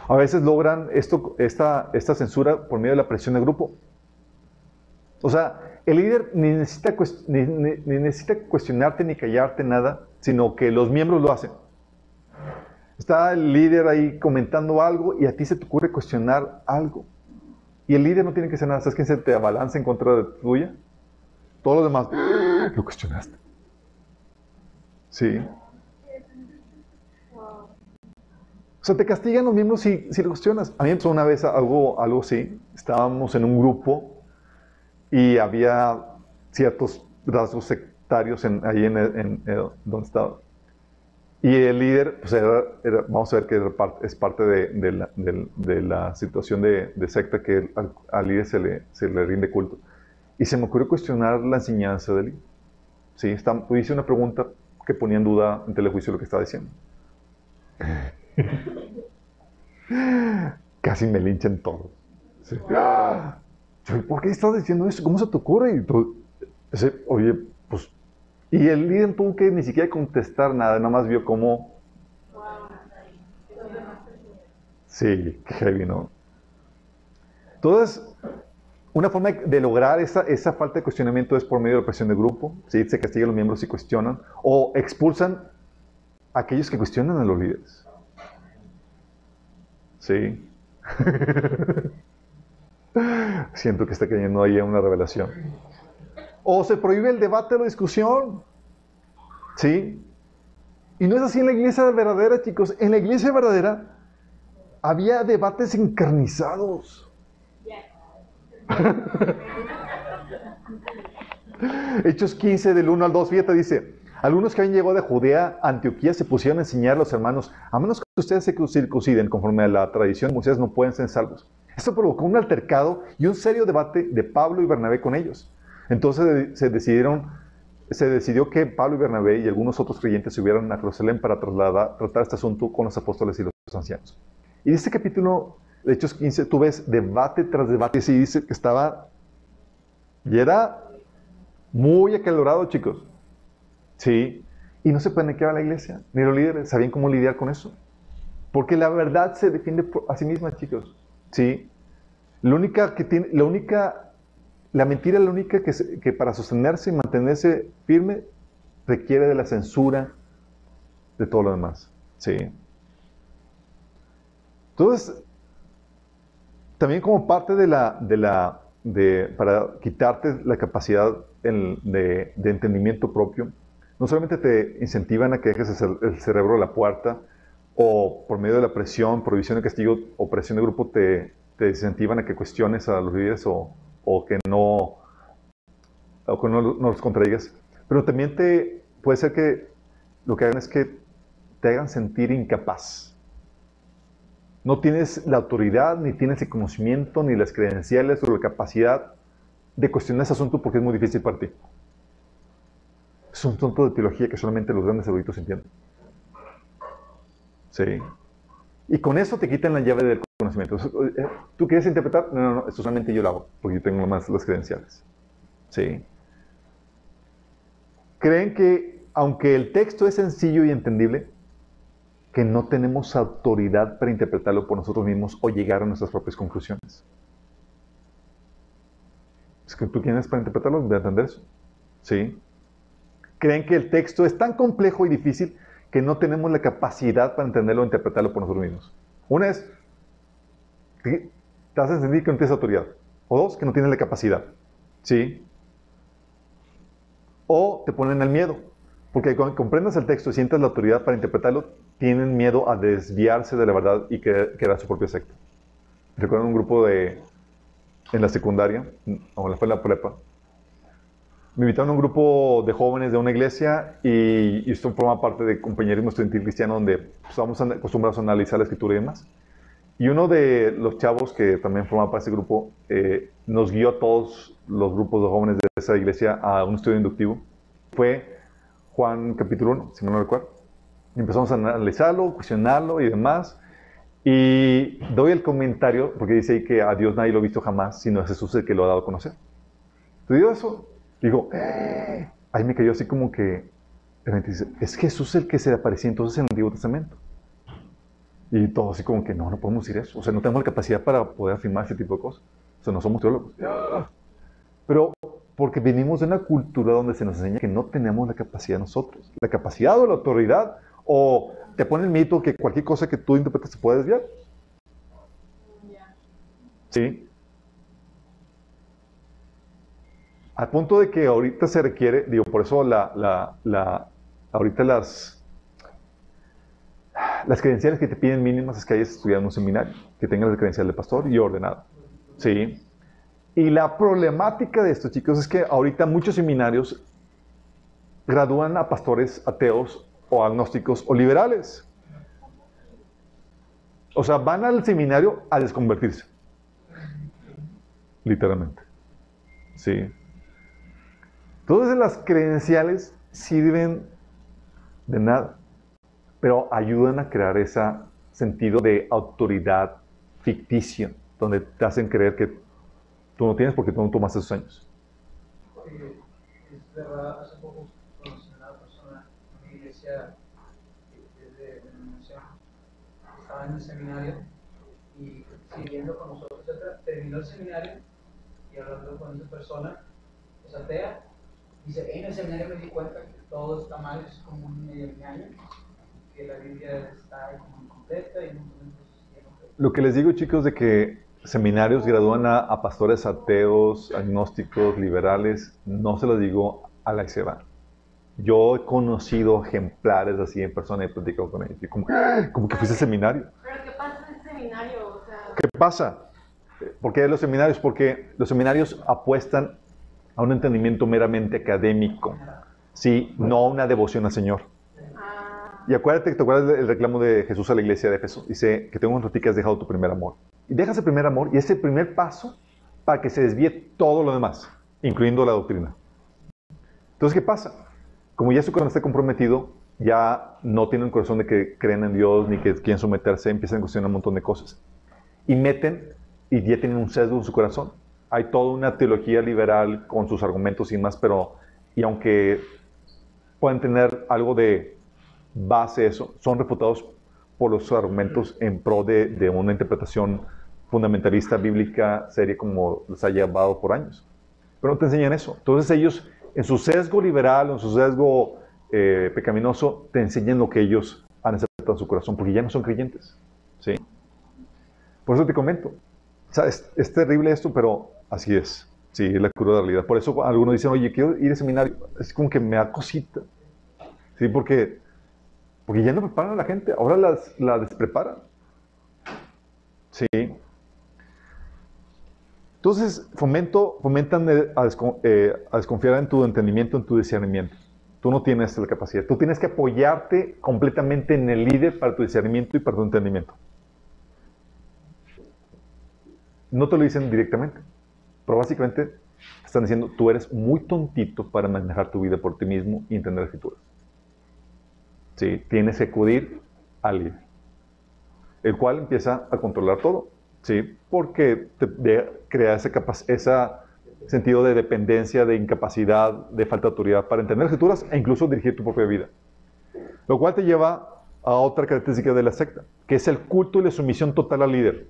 A veces logran esto, esta, esta censura por medio de la presión de grupo. O sea, el líder ni necesita, ni- ni- ni necesita cuestionarte ni callarte nada, sino que los miembros lo hacen. Está el líder ahí comentando algo y a ti se te ocurre cuestionar algo. Y el líder no tiene que hacer nada. ¿Sabes quién se te abalanza en contra de tuya? Todos los demás. Lo cuestionaste. Sí. O sea, te castigan los mismos si, si lo cuestionas. A mí me pasó una vez algo, algo así. Estábamos en un grupo y había ciertos rasgos sectarios en, ahí en, en- en donde estaba. Y el líder, pues era- era- vamos a ver que es parte de, de la, del- de la situación de, de secta que al, al líder se le, se le rinde culto. Y se me ocurrió cuestionar la enseñanza del líder. Sí, está- hice una pregunta que ponía en duda en telejuicio lo que estaba diciendo. Casi me linchan todos. ¡Ah! ¿Por qué estás diciendo eso? ¿Cómo se te ocurre? Y pues. El líder tuvo que ni siquiera contestar nada, nada más vio cómo. Sí, qué heavy, ¿no? Entonces, una forma de lograr esa, esa falta de cuestionamiento es por medio de la presión de grupo. ¿sí? Se castiga a los miembros si cuestionan. O expulsan a aquellos que cuestionan a los líderes. Sí. Siento que está cayendo ahí una revelación. O se prohíbe el debate o la discusión. ¿Sí? Y no es así en la iglesia verdadera, chicos. En la iglesia verdadera había debates encarnizados. Hechos 15 del 1 al 2, fíjate, dice, algunos que habían llegado de Judea a Antioquía se pusieron a enseñar a los hermanos, a menos que ustedes se circunciden conforme a la tradición de Moisés, no pueden ser salvos. Esto provocó un altercado y un serio debate de Pablo y Bernabé con ellos. Entonces se decidieron, se decidió que Pablo y Bernabé y algunos otros creyentes subieran a Jerusalén para trasladar, tratar este asunto con los apóstoles y los ancianos. Y en este capítulo de Hechos 15 tú ves debate tras debate y dice que estaba, y era muy acalorado, chicos. Sí. Y no se paniqueaba la iglesia, ni los líderes. ¿Sabían cómo lidiar con eso? Porque la verdad se defiende a sí misma, chicos. Sí. La única que tiene, la única, la mentira es la única que, que para sostenerse y mantenerse firme requiere de la censura de todo lo demás. Sí. Entonces, también como parte de la, de la, de, para quitarte la capacidad de, de entendimiento propio, no solamente te incentivan a que dejes el, cer- el cerebro a la puerta, o por medio de la presión, prohibición de castigo o presión de grupo, te, te incentivan a que cuestiones a los líderes o, o que no, o que no, no los contradigas, pero también te puede ser que lo que hagan es que te hagan sentir incapaz. No tienes la autoridad, ni tienes el conocimiento, ni las credenciales o la capacidad de cuestionar ese asunto porque es muy difícil para ti. Es un asunto de teología que solamente los grandes eruditos entienden. Sí. Y con eso te quitan la llave del conocimiento. ¿Tú quieres interpretar? No, no, no, esto solamente yo lo hago, porque yo tengo más las credenciales. Sí. Creen que, aunque el texto es sencillo y entendible, que no tenemos autoridad para interpretarlo por nosotros mismos o llegar a nuestras propias conclusiones. Es que tú tienes para interpretarlo, de entender eso. ¿Sí? Creen que el texto es tan complejo y difícil que no tenemos la capacidad para entenderlo o interpretarlo por nosotros mismos. Una es, que te hace sentir que no tienes autoridad. O dos, que no tienes la capacidad. ¿Sí? O te ponen el miedo. Porque cuando comprendas el texto y sientas la autoridad para interpretarlo, tienen miedo a desviarse de la verdad y que crear su propia secta. Recuerdo un grupo de, en la secundaria, o en la, fue la prepa, me invitaron a un grupo de jóvenes de una iglesia y, y esto forma parte de compañerismo estudiantil cristiano donde pues, estamos acostumbrados a analizar la escritura y demás. Y uno de los chavos que también formaba parte de ese grupo eh, nos guió a todos los grupos de jóvenes de esa iglesia a un estudio inductivo. Fue Juan capítulo 1, si no recuerdo. Empezamos a analizarlo, cuestionarlo y demás. Y doy el comentario, porque dice ahí que a Dios nadie lo ha visto jamás, sino a Jesús el que lo ha dado a conocer. Te digo eso, digo, "Eh". ahí me cayó así como que, es Jesús el que se aparecía entonces en el Antiguo Testamento. Y todo así como que, no, no podemos decir eso. O sea, no tenemos la capacidad para poder afirmar ese tipo de cosas. O sea, no somos teólogos. Pero porque venimos de una cultura donde se nos enseña que no tenemos la capacidad nosotros. La capacidad o la autoridad, o te pone el mito que cualquier cosa que tú interpretes se puede desviar. ¿Sí? Al punto de que ahorita se requiere, digo, por eso la, la, la, ahorita las, las credenciales que te piden mínimas es que hayas estudiado en un seminario, que tengas la credencial de pastor y ordenado. ¿Sí? Y la problemática de esto, chicos, es que ahorita muchos seminarios gradúan a pastores ateos o agnósticos o liberales. O sea, van al seminario a desconvertirse. Literalmente. Sí. Entonces las credenciales sirven de nada, pero ayudan a crear ese sentido de autoridad ficticia, donde te hacen creer que tú no tienes porque tú no tomaste esos años. Es verdad, hace poco conocí a una persona en una iglesia que es de denominación, estaba en el seminario y siguiendo con nosotros, terminó el seminario y hablando con esa persona, es atea, dice, en el seminario me di cuenta que todo está mal, es como un medio engaño, que la Biblia está como incompleta y no. Lo que les digo, chicos, de que seminarios gradúan a, a pastores ateos, agnósticos, liberales, no se lo digo a la que se van. Yo he conocido ejemplares así en persona y he platicado con ellos. Y como, ¡ah! como que fuiste al seminario. Pero ¿qué pasa en ese seminario? O sea, ¿Qué pasa? ¿Por qué los seminarios? Porque los seminarios apuestan a un entendimiento meramente académico, ¿sí? no a una devoción al Señor. Y acuérdate, ¿te acuerdas del reclamo de Jesús a la iglesia de Éfeso? Dice que tengo un rato que has dejado tu primer amor. Y dejas el primer amor y es el primer paso para que se desvíe todo lo demás, incluyendo la doctrina. Entonces, ¿qué pasa? Como ya su corazón está comprometido, ya no tienen corazón de que creen en Dios ni que quieren someterse, empiezan a cuestionar un montón de cosas. Y meten y ya tienen un sesgo en su corazón. Hay toda una teología liberal con sus argumentos y más, pero, y aunque pueden tener algo de base eso, son refutados por los argumentos en pro de, de una interpretación fundamentalista bíblica seria como les ha llevado por años. Pero no te enseñan eso. Entonces ellos, en su sesgo liberal, en su sesgo eh, pecaminoso, te enseñan lo que ellos han aceptado en su corazón, porque ya no son creyentes. ¿sí? Por eso te comento. O sea, es, es terrible esto, pero así es. Sí, la cruda realidad. Por eso algunos dicen, oye, quiero ir al seminario. Es como que me da cosita. Sí, porque, porque ya no preparan a la gente, ahora las, la despreparan. Sí. Entonces, fomento, fomentan a, eh, a desconfiar en tu entendimiento, en tu discernimiento. Tú no tienes la capacidad. Tú tienes que apoyarte completamente en el líder para tu discernimiento y para tu entendimiento. No te lo dicen directamente, pero básicamente te están diciendo, tú eres muy tontito para manejar tu vida por ti mismo y entender escrituras. Sí, tienes que acudir al líder, el cual empieza a controlar todo, ¿sí? Porque te crea ese, sentido de dependencia, de incapacidad, de falta de autoridad para entender escrituras e incluso dirigir tu propia vida. Lo cual te lleva a otra característica de la secta, que es el culto y la sumisión total al líder.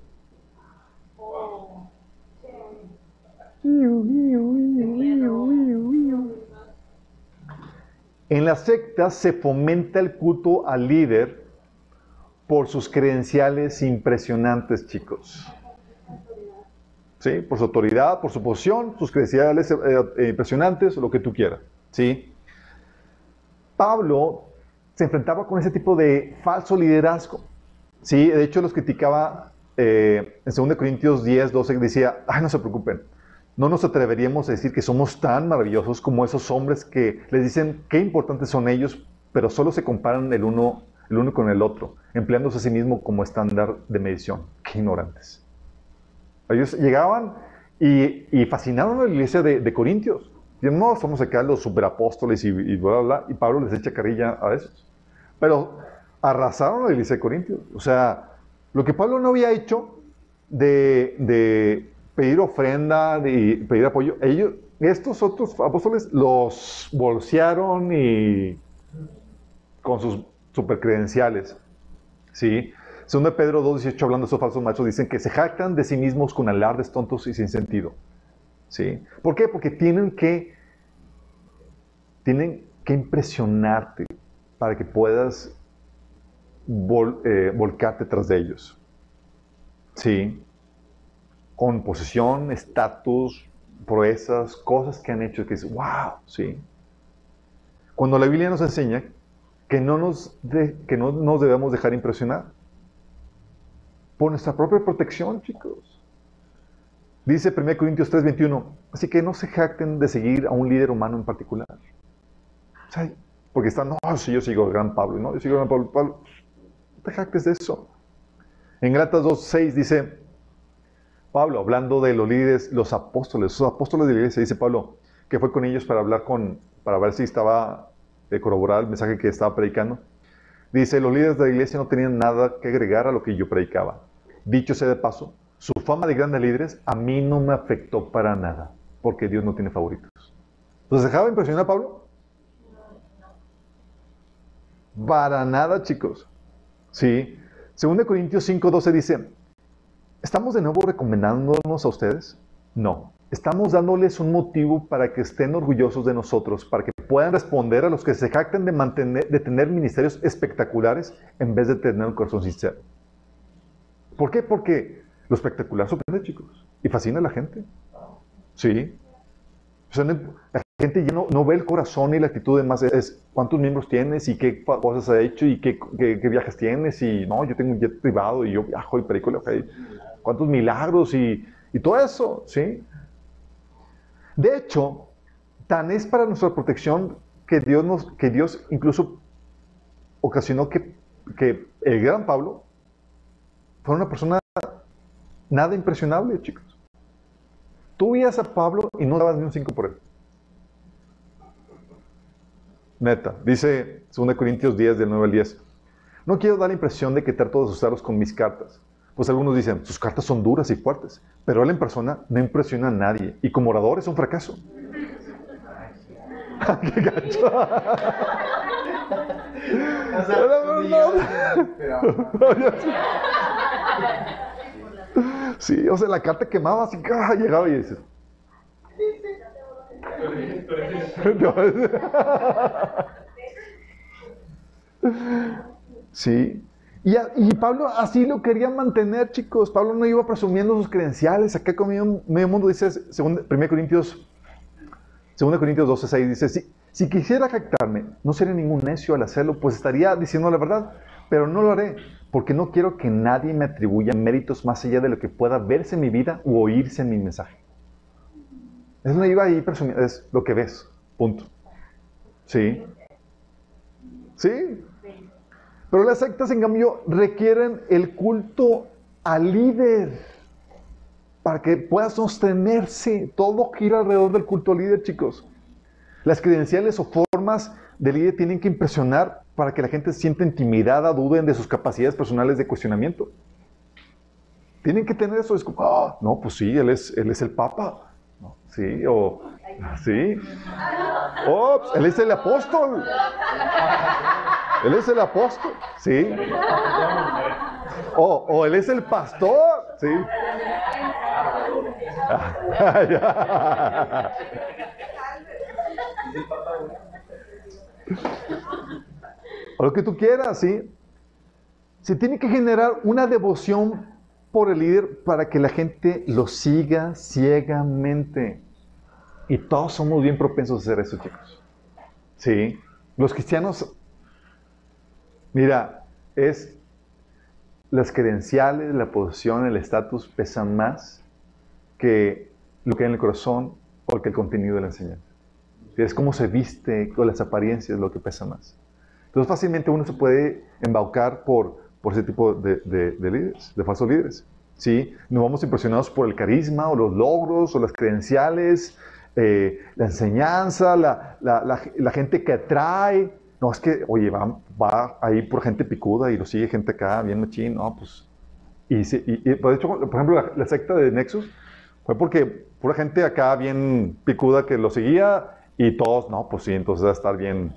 En las sectas se fomenta el culto al líder por sus credenciales impresionantes, chicos. ¿Sí? Por su autoridad, por su posición, sus credenciales eh, eh, impresionantes, lo que tú quieras. ¿Sí? Pablo se enfrentaba con ese tipo de falso liderazgo. ¿Sí? De hecho, los criticaba eh, en 2 Corintios 10, 12, decía, ay, no se preocupen, no nos atreveríamos a decir que somos tan maravillosos como esos hombres que les dicen qué importantes son ellos, pero solo se comparan el uno, el uno con el otro, empleándose a sí mismo como estándar de medición. Qué ignorantes. Ellos llegaban y, y fascinaron a la iglesia de, de Corintios. Dicen, no, somos acá los superapóstoles y, y bla, bla, bla. Y Pablo les echa carrilla a esos. Pero arrasaron a la iglesia de Corintios. O sea, lo que Pablo no había hecho de, de pedir ofrenda, de pedir apoyo, ellos, estos otros apóstoles los bolsearon y con sus super credenciales. ¿Sí? Según de Pedro 2.18, hablando de esos falsos machos, dicen que se jactan de sí mismos con alardes tontos y sin sentido. ¿Sí? ¿Por qué? Porque tienen que, tienen que impresionarte para que puedas eh, volcarte tras de ellos. ¿Sí? Con posesión, estatus, proezas, cosas que han hecho que dices, wow, ¿sí? Cuando la Biblia nos enseña que no nos, que no nos debemos dejar impresionar por nuestra propia protección, chicos. Dice 1 Corintios 3:21, así que no se jacten de seguir a un líder humano en particular. Porque están, no, si yo sigo al gran Pablo, no, yo sigo al gran Pablo, Pablo, no te jactes de eso. En Galatas 2:6 dice Pablo, hablando de los líderes, los apóstoles, los apóstoles de la iglesia, dice Pablo, que fue con ellos para hablar con, para ver si estaba de corroborar el mensaje que estaba predicando. Dice, los líderes de la iglesia no tenían nada que agregar a lo que yo predicaba. Dicho sea de paso, su fama de grandes líderes a mí no me afectó para nada, porque Dios no tiene favoritos. ¿Los dejaba impresionar Pablo? Para nada, chicos. Sí. 2 Corintios 5:12 dice, ¿estamos de nuevo recomendándonos a ustedes? No. Estamos dándoles un motivo para que estén orgullosos de nosotros, para que puedan responder a los que se jactan de, mantener, de tener ministerios espectaculares en vez de tener un corazón sincero. ¿Por qué? Porque lo espectacular sorprende, chicos, y fascina a la gente. Sí. O sea, la gente ya no, no ve el corazón y la actitud de más, es cuántos miembros tienes y qué cosas has hecho y qué, qué- qué viajes tienes y no, yo tengo un jet privado y yo viajo y película, ok, cuántos milagros y, y todo eso, ¿sí? De hecho, tan es para nuestra protección que Dios, nos, que Dios incluso ocasionó que, que el gran Pablo fuera una persona nada impresionable, chicos. Tú veías a Pablo y no dabas ni un 5 por él. Neta, dice 2 Corintios 10, del 9 al 10. No quiero dar la impresión de que trato de asustarlos con mis cartas. Pues algunos dicen, sus cartas son duras y fuertes, pero él en persona no impresiona a nadie y como orador es un fracaso. ¡Qué gacho! O sea, no. Sí, o sea, la carta quemaba así, ¡ah! llegaba y dices, Sí. Y, Pablo así lo quería mantener, chicos. Pablo no iba presumiendo sus credenciales. Acá con medio, mundo dice, 1 Corintios, 2 Corintios 12, 6, dice, si, si quisiera jactarme, no sería ningún necio al hacerlo, pues estaría diciendo la verdad. Pero no lo haré, porque no quiero que nadie me atribuya méritos más allá de lo que pueda verse en mi vida u oírse en mi mensaje. Eso no iba ahí presumiendo, es lo que ves. Punto. Sí. Sí. Pero las sectas, en cambio, requieren el culto al líder para que pueda sostenerse. Todo gira alrededor del culto al líder, chicos. Las credenciales o formas del líder tienen que impresionar para que la gente se sienta intimidada, duden de sus capacidades personales de cuestionamiento. Tienen que tener eso. "Ah, no, pues sí, él es, el Papa. Sí, o sí. Ops, él es el apóstol. Él es el apóstol, sí. O, o él es el pastor, sí. O lo que tú quieras, sí. Se tiene que generar una devoción por el líder para que la gente lo siga ciegamente. Y todos somos bien propensos a hacer eso, chicos. Sí. Los cristianos, mira, es las credenciales, la posición, el estatus pesan más que lo que hay en el corazón o que el contenido de la enseñanza. Es como se viste con las apariencias lo que pesa más. Entonces fácilmente uno se puede embaucar por, por ese tipo de, de- de líderes, de falsos líderes. ¿sí? Nos vamos impresionados por el carisma o los logros o las credenciales, eh, la enseñanza, la- la gente que atrae. No, es que, oye, va, va ahí por gente picuda y lo sigue gente acá, bien machín, no, pues... Y, se- y- y, de hecho, por ejemplo, la, la secta de Nexus fue porque pura gente acá bien picuda que lo seguía y todos, no, pues sí, entonces va a estar bien,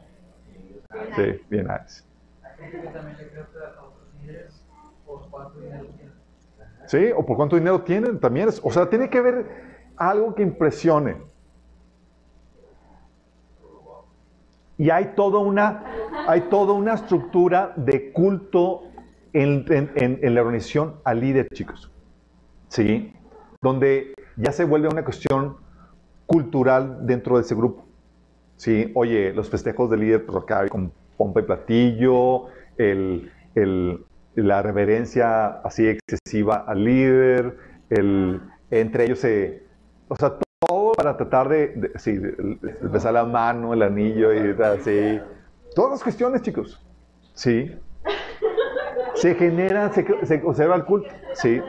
sí, bien nice. ¿Sí? ¿O por cuánto dinero tienen? También o sea, tiene que ver algo que impresione. Y hay toda una, hay toda una estructura de culto en, la organización al líder, chicos. ¿Sí? Donde ya se vuelve una cuestión cultural dentro de ese grupo. ¿Sí? Oye, los festejos del líder, pues acá con pompa y platillo, el, el- la reverencia así excesiva al líder, el, entre ellos se... O sea, para tratar de, de- sí, besar la mano, el anillo y así. Todas las cuestiones, chicos. ¿Sí? Se genera, se, se observa el culto. ¿Sí?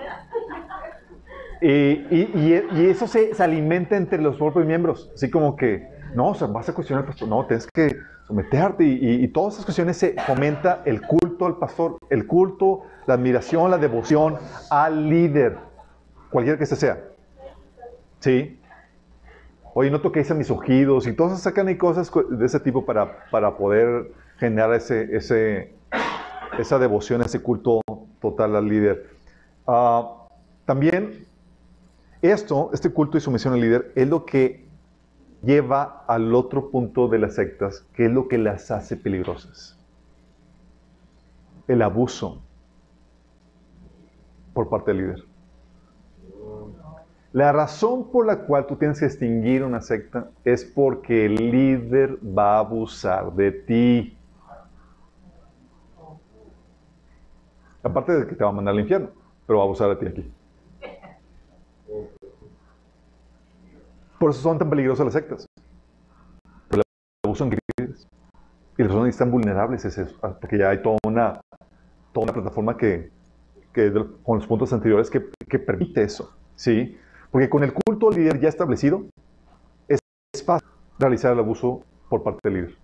Y, y- y- eso se, se alimenta entre los propios miembros. Así como que, no, o vas a cuestionar al pastor. No, tienes que someterte. Y, todas esas cuestiones se fomenta el culto al pastor, el culto, la admiración, la devoción al líder, cualquiera que ese sea. ¿Sí? Oye, no toquéis a mis ojidos. Y todos sacan ahí cosas co- de ese tipo para, para poder generar ese, ese, esa devoción, ese culto total al líder. Ah, también esto, este culto y sumisión al líder, es lo que lleva al otro punto de las sectas, que es lo que las hace peligrosas. El abuso por parte del líder. La razón por la cual tú tienes que extinguir una secta es porque el líder va a abusar de ti. Aparte de que te va a mandar al infierno, pero va a abusar de ti aquí. Por eso son tan peligrosas las sectas. Por el abuso en líderes. Y las personas están vulnerables, es eso, porque ya hay toda una, toda una plataforma que, que con los puntos anteriores que, que permite eso. ¿sí? Porque con el culto al líder ya establecido, es, fácil realizar el abuso por parte del líder.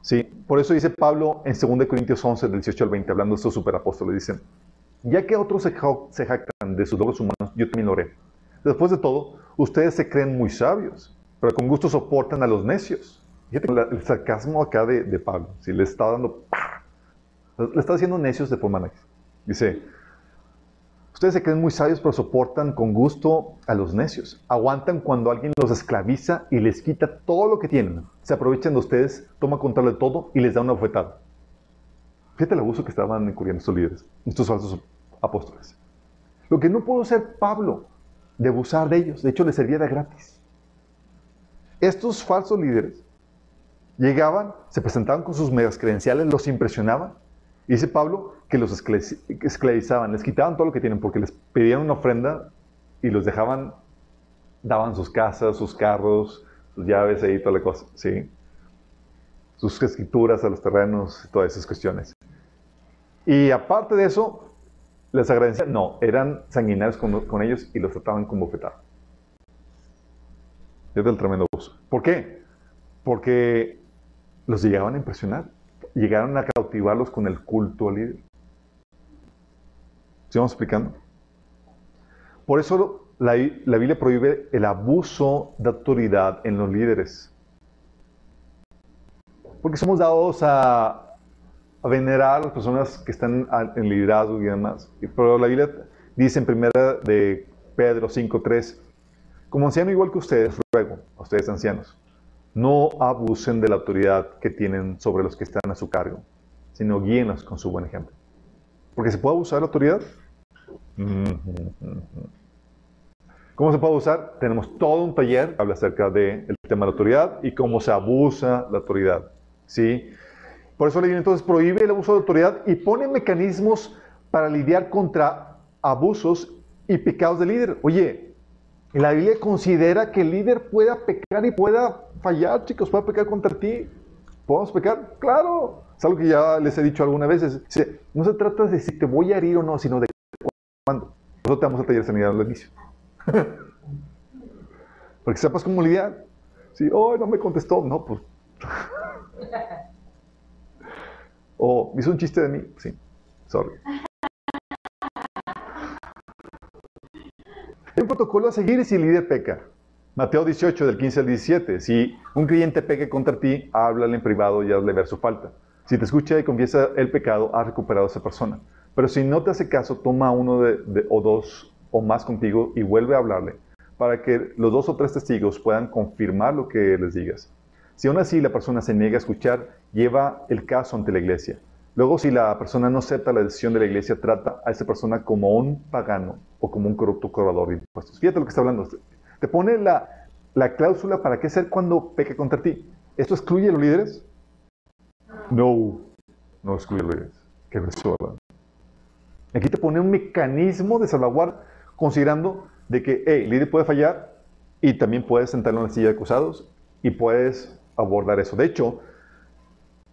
¿Sí? Por eso dice Pablo en 2 Corintios 11, del 18 al 20, hablando de estos superapóstoles, dicen, ya que otros se, se jactan de sus logros humanos, yo también lo haré. Después de todo, ustedes se creen muy sabios, pero con gusto soportan a los necios. Fíjate el sarcasmo acá de, de Pablo, si le está dando, ¡pah! le está haciendo necios de forma. Dice, ustedes se creen muy sabios, pero soportan con gusto a los necios. Aguantan cuando alguien los esclaviza y les quita todo lo que tienen. Se aprovechan de ustedes, toma control de todo y les da una bofetada. Fíjate el abuso que estaban incurriendo estos líderes, estos falsos apóstoles. Lo que no pudo hacer Pablo de abusar de ellos, de hecho les servía de gratis. Estos falsos líderes llegaban, se presentaban con sus medias credenciales, los impresionaban. Dice Pablo que los esclavi- esclavizaban, les quitaban todo lo que tienen porque les pedían una ofrenda y los dejaban, daban sus casas, sus carros, sus llaves ahí, toda la cosa, ¿sí? Sus escrituras a los terrenos, todas esas cuestiones. Y aparte de eso, les agradecían, no, eran sanguinarios con, con ellos y los trataban como bofetada. Es del tremendo abuso. ¿Por qué? Porque los llegaban a impresionar. Llegaron a cautivarlos con el culto al líder. ¿Sí vamos explicando? Por eso la, la Biblia prohíbe el abuso de autoridad en los líderes. Porque somos dados a, a venerar a las personas que están en liderazgo y demás. Pero la Biblia dice en primera de Pedro 5.3, como anciano igual que ustedes, ruego a ustedes ancianos, no abusen de la autoridad que tienen sobre los que están a su cargo, sino guíenlos con su buen ejemplo. Porque se puede abusar de la autoridad. ¿Cómo se puede abusar? Tenemos todo un taller que habla acerca del tema de la autoridad y cómo se abusa la autoridad. ¿sí? Por eso la Biblia entonces prohíbe el abuso de autoridad y pone mecanismos para lidiar contra abusos y pecados del líder. Oye, la Biblia considera que el líder pueda pecar y pueda fallar, chicos, pueda pecar contra ti. ¿Podemos pecar? Claro. Es algo que ya les he dicho algunas veces. No se trata de si te voy a herir o no, sino de cuándo. Nosotros te damos el taller sanidad al inicio. Porque sepas cómo lidiar. Si, oh, no me contestó. No, pues. o hizo un chiste de mí. Sí, sorry. Hay un protocolo a seguir si el líder peca. Mateo 18, del 15 al 17. Si un cliente peca contra ti, háblale en privado y hazle ver su falta. Si te escucha y confiesa el pecado, has recuperado a esa persona. Pero si no te hace caso, toma uno de, de- o dos o más contigo y vuelve a hablarle, para que los dos o tres testigos puedan confirmar lo que les digas. Si aún así la persona se niega a escuchar, lleva el caso ante la iglesia. Luego, si la persona no acepta la decisión de la iglesia, trata a esa persona como un pagano o como un corrupto cobrador de impuestos. Fíjate lo que está hablando. Te pone la, la cláusula para qué hacer cuando peque contra ti. ¿Esto excluye a los líderes? No, no excluye a los líderes. Qué ¿verdad? Aquí te pone un mecanismo de salvaguarda, considerando de que, hey, el líder puede fallar y también puedes sentarlo en la silla de acusados y puedes abordar eso. De hecho,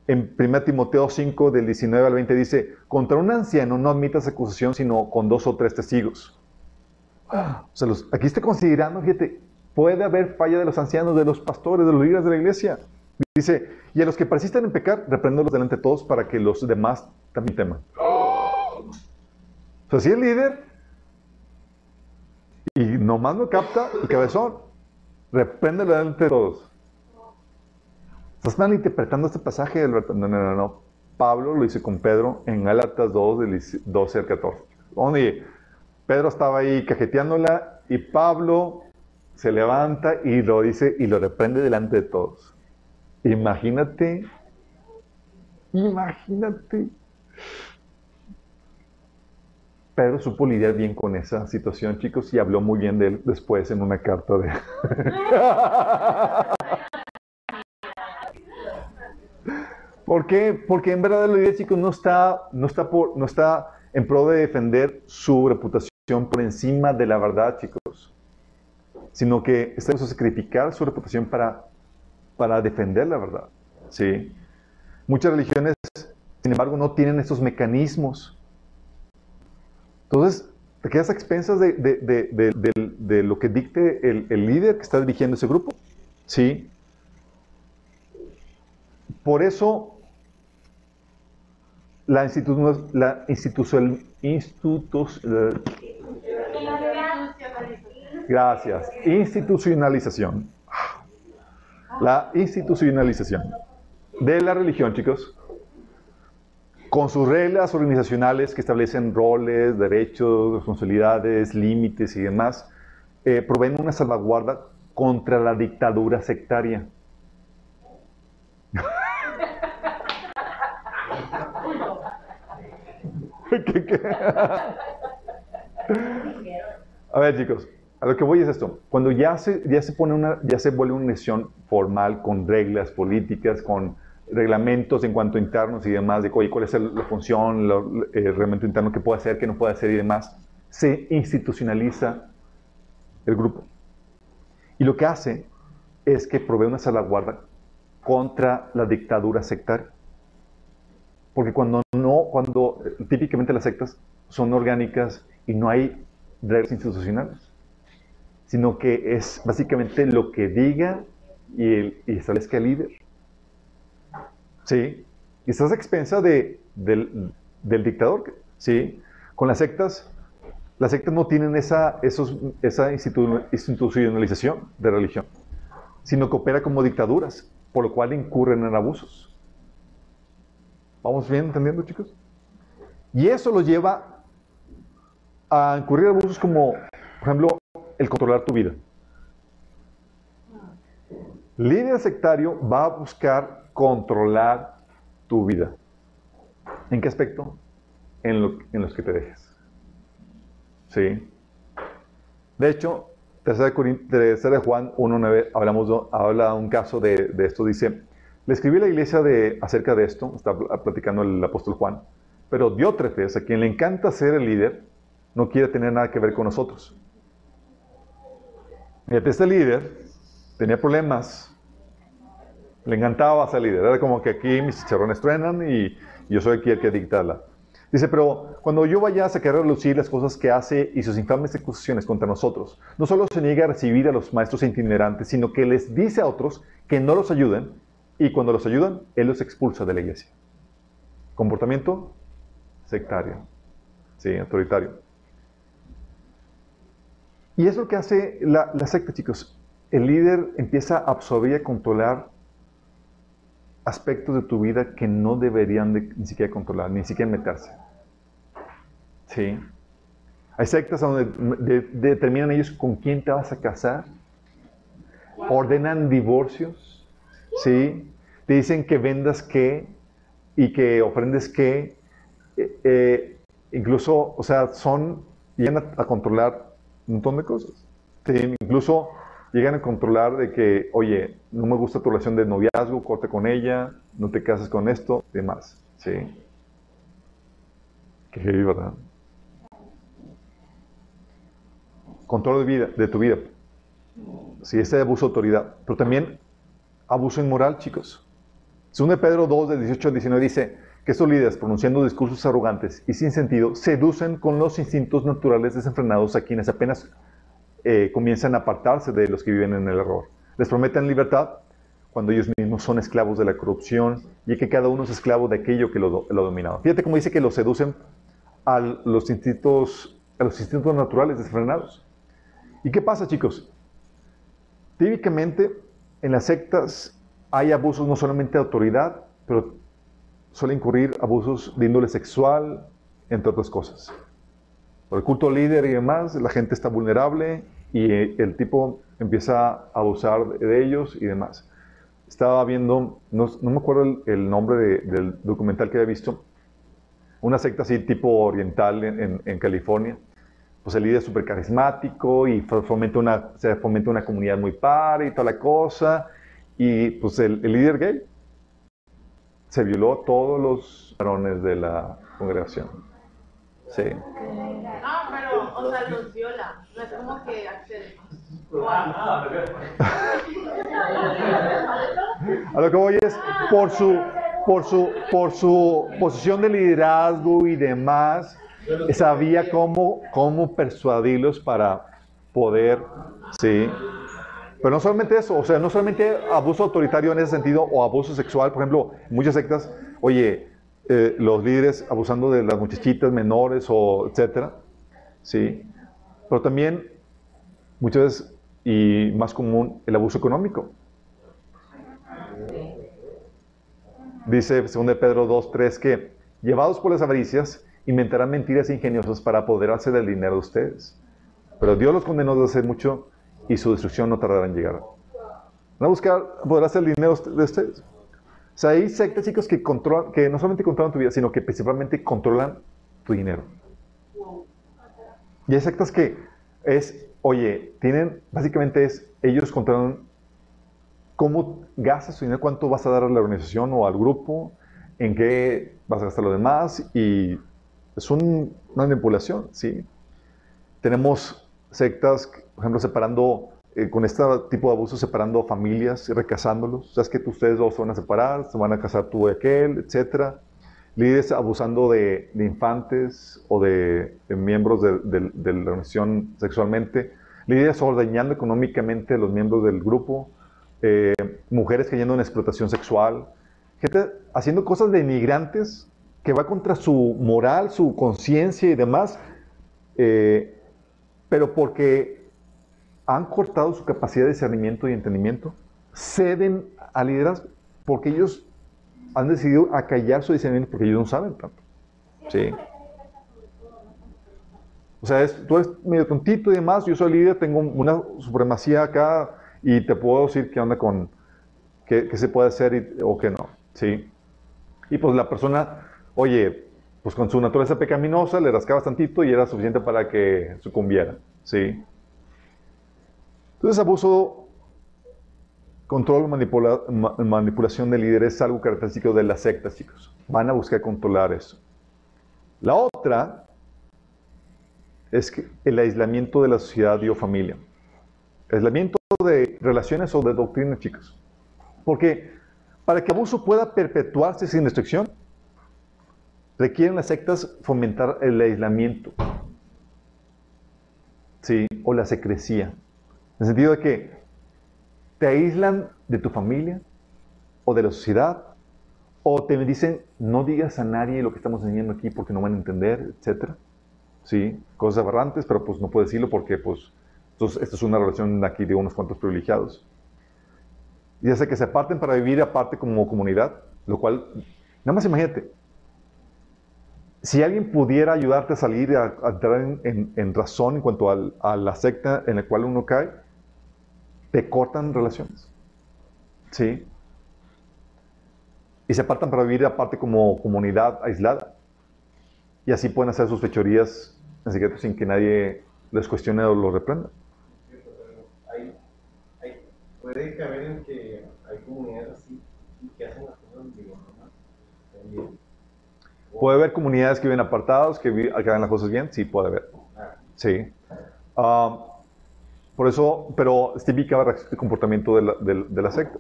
en 1 Timoteo 5, del 19 al 20 dice, contra un anciano no admitas acusación sino con dos o tres testigos. O sea, aquí está considerando, fíjate, puede haber falla de los ancianos, de los pastores, de los líderes de la iglesia. Dice, y a los que persisten en pecar, repréndolos delante de todos para que los demás también teman. O sea, si el líder y nomás no capta el cabezón, repréndelo delante de todos. Estás malinterpretando este pasaje, Alberto. No, no, no, no. Pablo lo hizo con Pedro en Gálatas 2, del 12 al 14. Donde Pedro estaba ahí cajeteándola y Pablo se levanta y lo dice y lo reprende delante de todos. Imagínate, imagínate. Pedro supo lidiar bien con esa situación, chicos, y habló muy bien de él después en una carta de... ¿Por qué? Porque en verdad el chicos, no está, no, está por, no está en pro de defender su reputación por encima de la verdad, chicos. Sino que está a sacrificar su reputación para, para defender la verdad. ¿sí? Muchas religiones, sin embargo, no tienen estos mecanismos. Entonces, te quedas a expensas de, de, de, de lo que dicte el, el, líder que está dirigiendo ese grupo. ¿sí? Por eso la, institu la institucional, institutos, gracias, institucionalización. La institucionalización de la religión, chicos, con sus reglas organizacionales que establecen roles, derechos, responsabilidades, límites y demás, eh, proveen una salvaguarda contra la dictadura sectaria. A ver, chicos, a lo que voy es esto. Cuando ya se, ya se pone una, ya se vuelve una nación formal con reglas políticas, con reglamentos en cuanto a internos y demás, de cuál es la función, el reglamento interno que puede hacer, que no puede hacer y demás, se institucionaliza el grupo. Y lo que hace es que provee una salvaguarda contra la dictadura sectaria. Porque cuando no, cuando típicamente las sectas son orgánicas y no hay reglas institucionales, sino que es básicamente lo que diga y, el, y establezca el líder. ¿Sí? Y estás a expensa de, del, del, dictador, ¿sí? Con las sectas, las sectas no tienen esa, esos, esa institucionalización de religión, sino que opera como dictaduras, por lo cual incurren en abusos. ¿Vamos bien entendiendo, chicos? Y eso lo lleva a incurrir abusos como, por ejemplo, el controlar tu vida. Líder sectario va a buscar controlar tu vida. ¿En qué aspecto? En, lo, en los que te dejes. ¿Sí? De hecho, tercera de Juan 1.9 hablamos, habla un caso de esto. Dice, le escribí a la iglesia de, acerca de esto, está platicando el apóstol Juan, pero Diótrefes, a quien le encanta ser el líder, no quiere tener nada que ver con nosotros. Fíjate, este líder tenía problemas, le encantaba ser líder, era como que aquí mis chicharrones truenan y yo soy aquí el que dicta la. Dice, pero cuando yo vaya a sacar a relucir las cosas que hace y sus infames acusaciones contra nosotros, no solo se niega a recibir a los maestros itinerantes, sino que les dice a otros que no los ayuden y cuando los ayudan, Él los expulsa de la iglesia. Comportamiento sectario, sí, autoritario. Y es lo que hace la, secta, chicos. El líder empieza a absorber y a controlar aspectos de tu vida que no deberían de, ni siquiera controlar, ni siquiera meterse. ¿Sí? Hay sectas donde de- determinan ellos con quién te vas a casar. Ordenan divorcios. ¿Sí? Te dicen que vendas qué y que ofrendes qué. Eh, eh, incluso, o sea, son, llegan a, controlar un montón de cosas. Sí, incluso llegan a controlar de que, oye, no me gusta tu relación de noviazgo, corte con ella, no te cases con esto, demás. Sí. Qué heavy, ¿verdad? Control de, vida, de tu vida. Sí, ese abuso de autoridad. Pero también abuso inmoral, chicos. Según de Pedro 2, de 18 al 19, dice que estos líderes, pronunciando discursos arrogantes y sin sentido, seducen con los instintos naturales desenfrenados a quienes apenas eh, comienzan a apartarse de los que viven en el error. Les prometen libertad cuando ellos mismos son esclavos de la corrupción y que cada uno es esclavo de aquello que lo, lo ha dominado. Fíjate cómo dice que los seducen a los instintos, a los instintos naturales desenfrenados. ¿Y qué pasa, chicos? Típicamente en las sectas hay abusos no solamente de autoridad, pero suele incurrir abusos de índole sexual, entre otras cosas. Por el culto líder y demás, la gente está vulnerable y eh, el tipo empieza a abusar de ellos y demás. Estaba viendo, no, me acuerdo el, nombre de- del documental que había visto, una secta así tipo oriental en, en- en California. Pues el líder es súper carismático y fo- fomenta una, se fomenta una comunidad muy par y toda la cosa. Y pues el, el líder gay se violó todos los varones de la congregación. Sí. No, pero, o sea, los viola. No es como que accede. Ah, A lo que voy es, por su, por su, por su posición de liderazgo y demás, sabía cómo, cómo persuadirlos para poder, sí. Pero no solamente eso, o sea, no solamente abuso autoritario en ese sentido o abuso sexual, por ejemplo, muchas sectas, oye, eh, los líderes abusando de las muchachitas menores o etcétera, sí. Pero también, muchas veces, y más común, el abuso económico. Dice 2 de Pedro 2.3 que, llevados por las avaricias, inventarán mentiras ingeniosas para apoderarse del dinero de ustedes. Pero Dios los condenó desde hace mucho y su destrucción no tardará en llegar. Van a buscar apoderarse del dinero de ustedes. O sea, hay sectas, chicos, que, controlan, que no solamente controlan tu vida, sino que principalmente controlan tu dinero. Y hay sectas que es, oye, tienen, básicamente es, ellos controlan cómo gastas tu dinero, cuánto vas a dar a la organización o al grupo, en qué vas a gastar lo demás, y es un- una manipulación, ¿sí? Tenemos sectas, por ejemplo, separando, eh, con este tipo de abuso, separando familias y recasándolos. Sabes que ustedes dos se van a separar, se van a casar tú y aquel, etcétera. Líderes abusando de, infantes o de, miembros de, la organización sexualmente. Líderes ordeñando económicamente a los miembros del grupo. Eh, mujeres cayendo en explotación sexual. Gente haciendo cosas de inmigrantes que va contra su moral, su conciencia y demás. eh, pero porque han cortado su capacidad de discernimiento y entendimiento, ceden al liderazgo, porque ellos han decidido acallar su discernimiento porque ellos no saben tanto. Sí. O sea, es- tú eres medio tontito y demás, yo soy líder, tengo una supremacía acá y te puedo decir qué onda con, qué, qué se puede hacer y- o qué no. Sí. Y pues la persona, oye, pues con su naturaleza pecaminosa le rascabas tantito y era suficiente para que sucumbiera. ¿sí? Entonces, abuso, control, manipula- ma- manipulación de líderes es algo característico de las sectas, chicos. Van a buscar controlar eso. La otra es que el aislamiento de la sociedad y o familia. Aislamiento de relaciones o de doctrina, chicos. Porque para que abuso pueda perpetuarse sin restricción, requieren las sectas fomentar el aislamiento. Sí, o la secrecía. En el sentido de que te aíslan de tu familia o de la sociedad, o te dicen, no digas a nadie lo que estamos enseñando aquí porque no van a entender, etc. Sí, cosas aberrantes, pero pues no puedes decirlo porque pues esto es una relación aquí de unos cuantos privilegiados. Y hace que se aparten para vivir aparte como comunidad, lo cual, nada más imagínate, si alguien pudiera ayudarte a salir, a, a entrar en, en- en razón en cuanto al- a la secta en la cual uno cae, te cortan relaciones. ¿Sí? Y se apartan para vivir aparte como comunidad aislada. Y así pueden hacer sus fechorías en secreto sin que nadie les cuestione o los reprenda. Hay, hay, puede caber en que hay comunidades así y que hacen las cosas digo, normal. También. ¿Puede haber comunidades que viven apartados, que, vi- que hagan las cosas bien? Sí, puede haber. Sí. Ah, por eso, pero es típica de comportamiento de la, de- de la secta.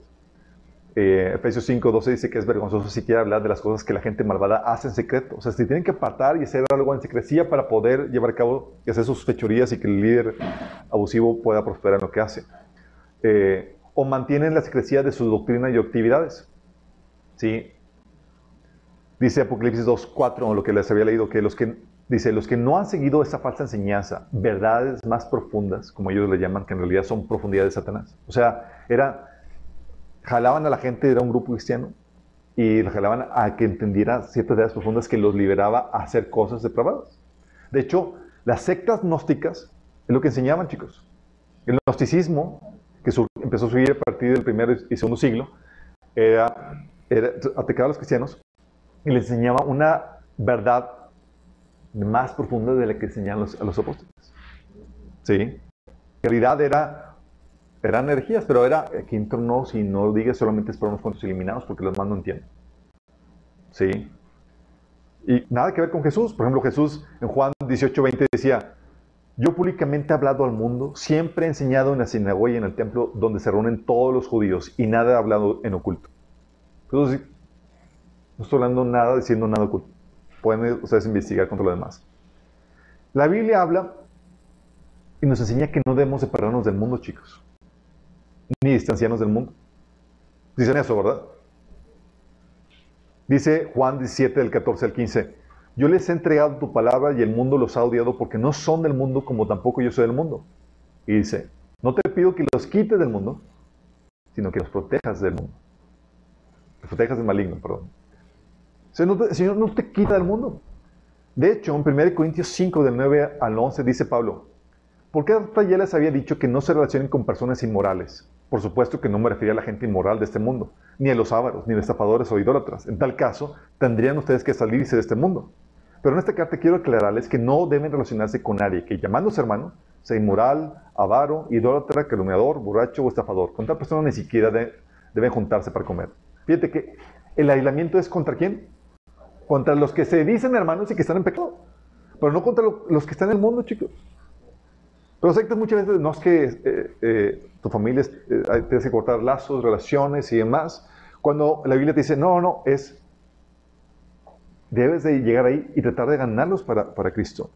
Eh, Efesios 5, 12 dice que es vergonzoso siquiera hablar de las cosas que la gente malvada hace en secreto. O sea, si tienen que apartar y hacer algo en secrecía para poder llevar a cabo y hacer sus fechorías y que el líder abusivo pueda prosperar en lo que hace. Eh, o mantienen la secrecía de su doctrina y actividades. ¿Sí? Dice Apocalipsis 2, 4, lo que les había leído, que los que, dice, los que no han seguido esa falsa enseñanza, verdades más profundas, como ellos le llaman, que en realidad son profundidades de Satanás. O sea, era, jalaban a la gente, era un grupo cristiano, y le jalaban a que entendiera ciertas ideas profundas que los liberaba a hacer cosas depravadas. De hecho, las sectas gnósticas es lo que enseñaban, chicos. El gnosticismo, que su- empezó a subir a partir del primer y segundo siglo, era, era atacaba a los cristianos y les enseñaba una verdad más profunda de la que enseñaban los- a los apóstoles. ¿Sí? En realidad era, eran herejías, pero era, aquí entro no, si no digas solamente es para cuantos eliminados porque los más no entienden. ¿Sí? Y nada que ver con Jesús. Por ejemplo, Jesús en Juan 18, 20 decía, yo públicamente he hablado al mundo, siempre he enseñado en la sinagoga y en el templo donde se reúnen todos los judíos y nada he hablado en oculto. Entonces, no estoy hablando nada, diciendo nada oculto. Pueden ustedes investigar contra lo demás. La Biblia habla y nos enseña que no debemos separarnos del mundo, chicos. Ni distanciarnos del mundo. Dicen eso, ¿verdad? Dice Juan 17, del 14 al 15. Yo les he entregado tu palabra y el mundo los ha odiado porque no son del mundo como tampoco yo soy del mundo. Y dice, no te pido que los quites del mundo, sino que los protejas del mundo. Los protejas del maligno, perdón. Sea, no te- Señor no te quita del mundo. De hecho, en 1 Corintios 5, del 9 al 11, dice Pablo, ¿por qué hasta ya les había dicho que no se relacionen con personas inmorales? Por supuesto que no me refería a la gente inmoral de este mundo, ni a los ávaros, ni a los estafadores o idólatras. En tal caso, tendrían ustedes que salirse de este mundo. Pero en esta carta quiero aclararles que no deben relacionarse con nadie que, llamándose hermano, sea inmoral, avaro, idólatra, calumniador, borracho o estafador. Con tal persona ni siquiera de- deben juntarse para comer. Fíjate que el aislamiento es contra quién? Contra los que se dicen hermanos y que están en pecado. Pero no contra lo- los que están en el mundo, chicos. Pero sectas muchas veces no es que eh, eh, tu familia eh, tienes que cortar lazos, relaciones y demás. Cuando la Biblia te dice, no, no, es debes de llegar ahí y tratar de ganarlos para, para Cristo.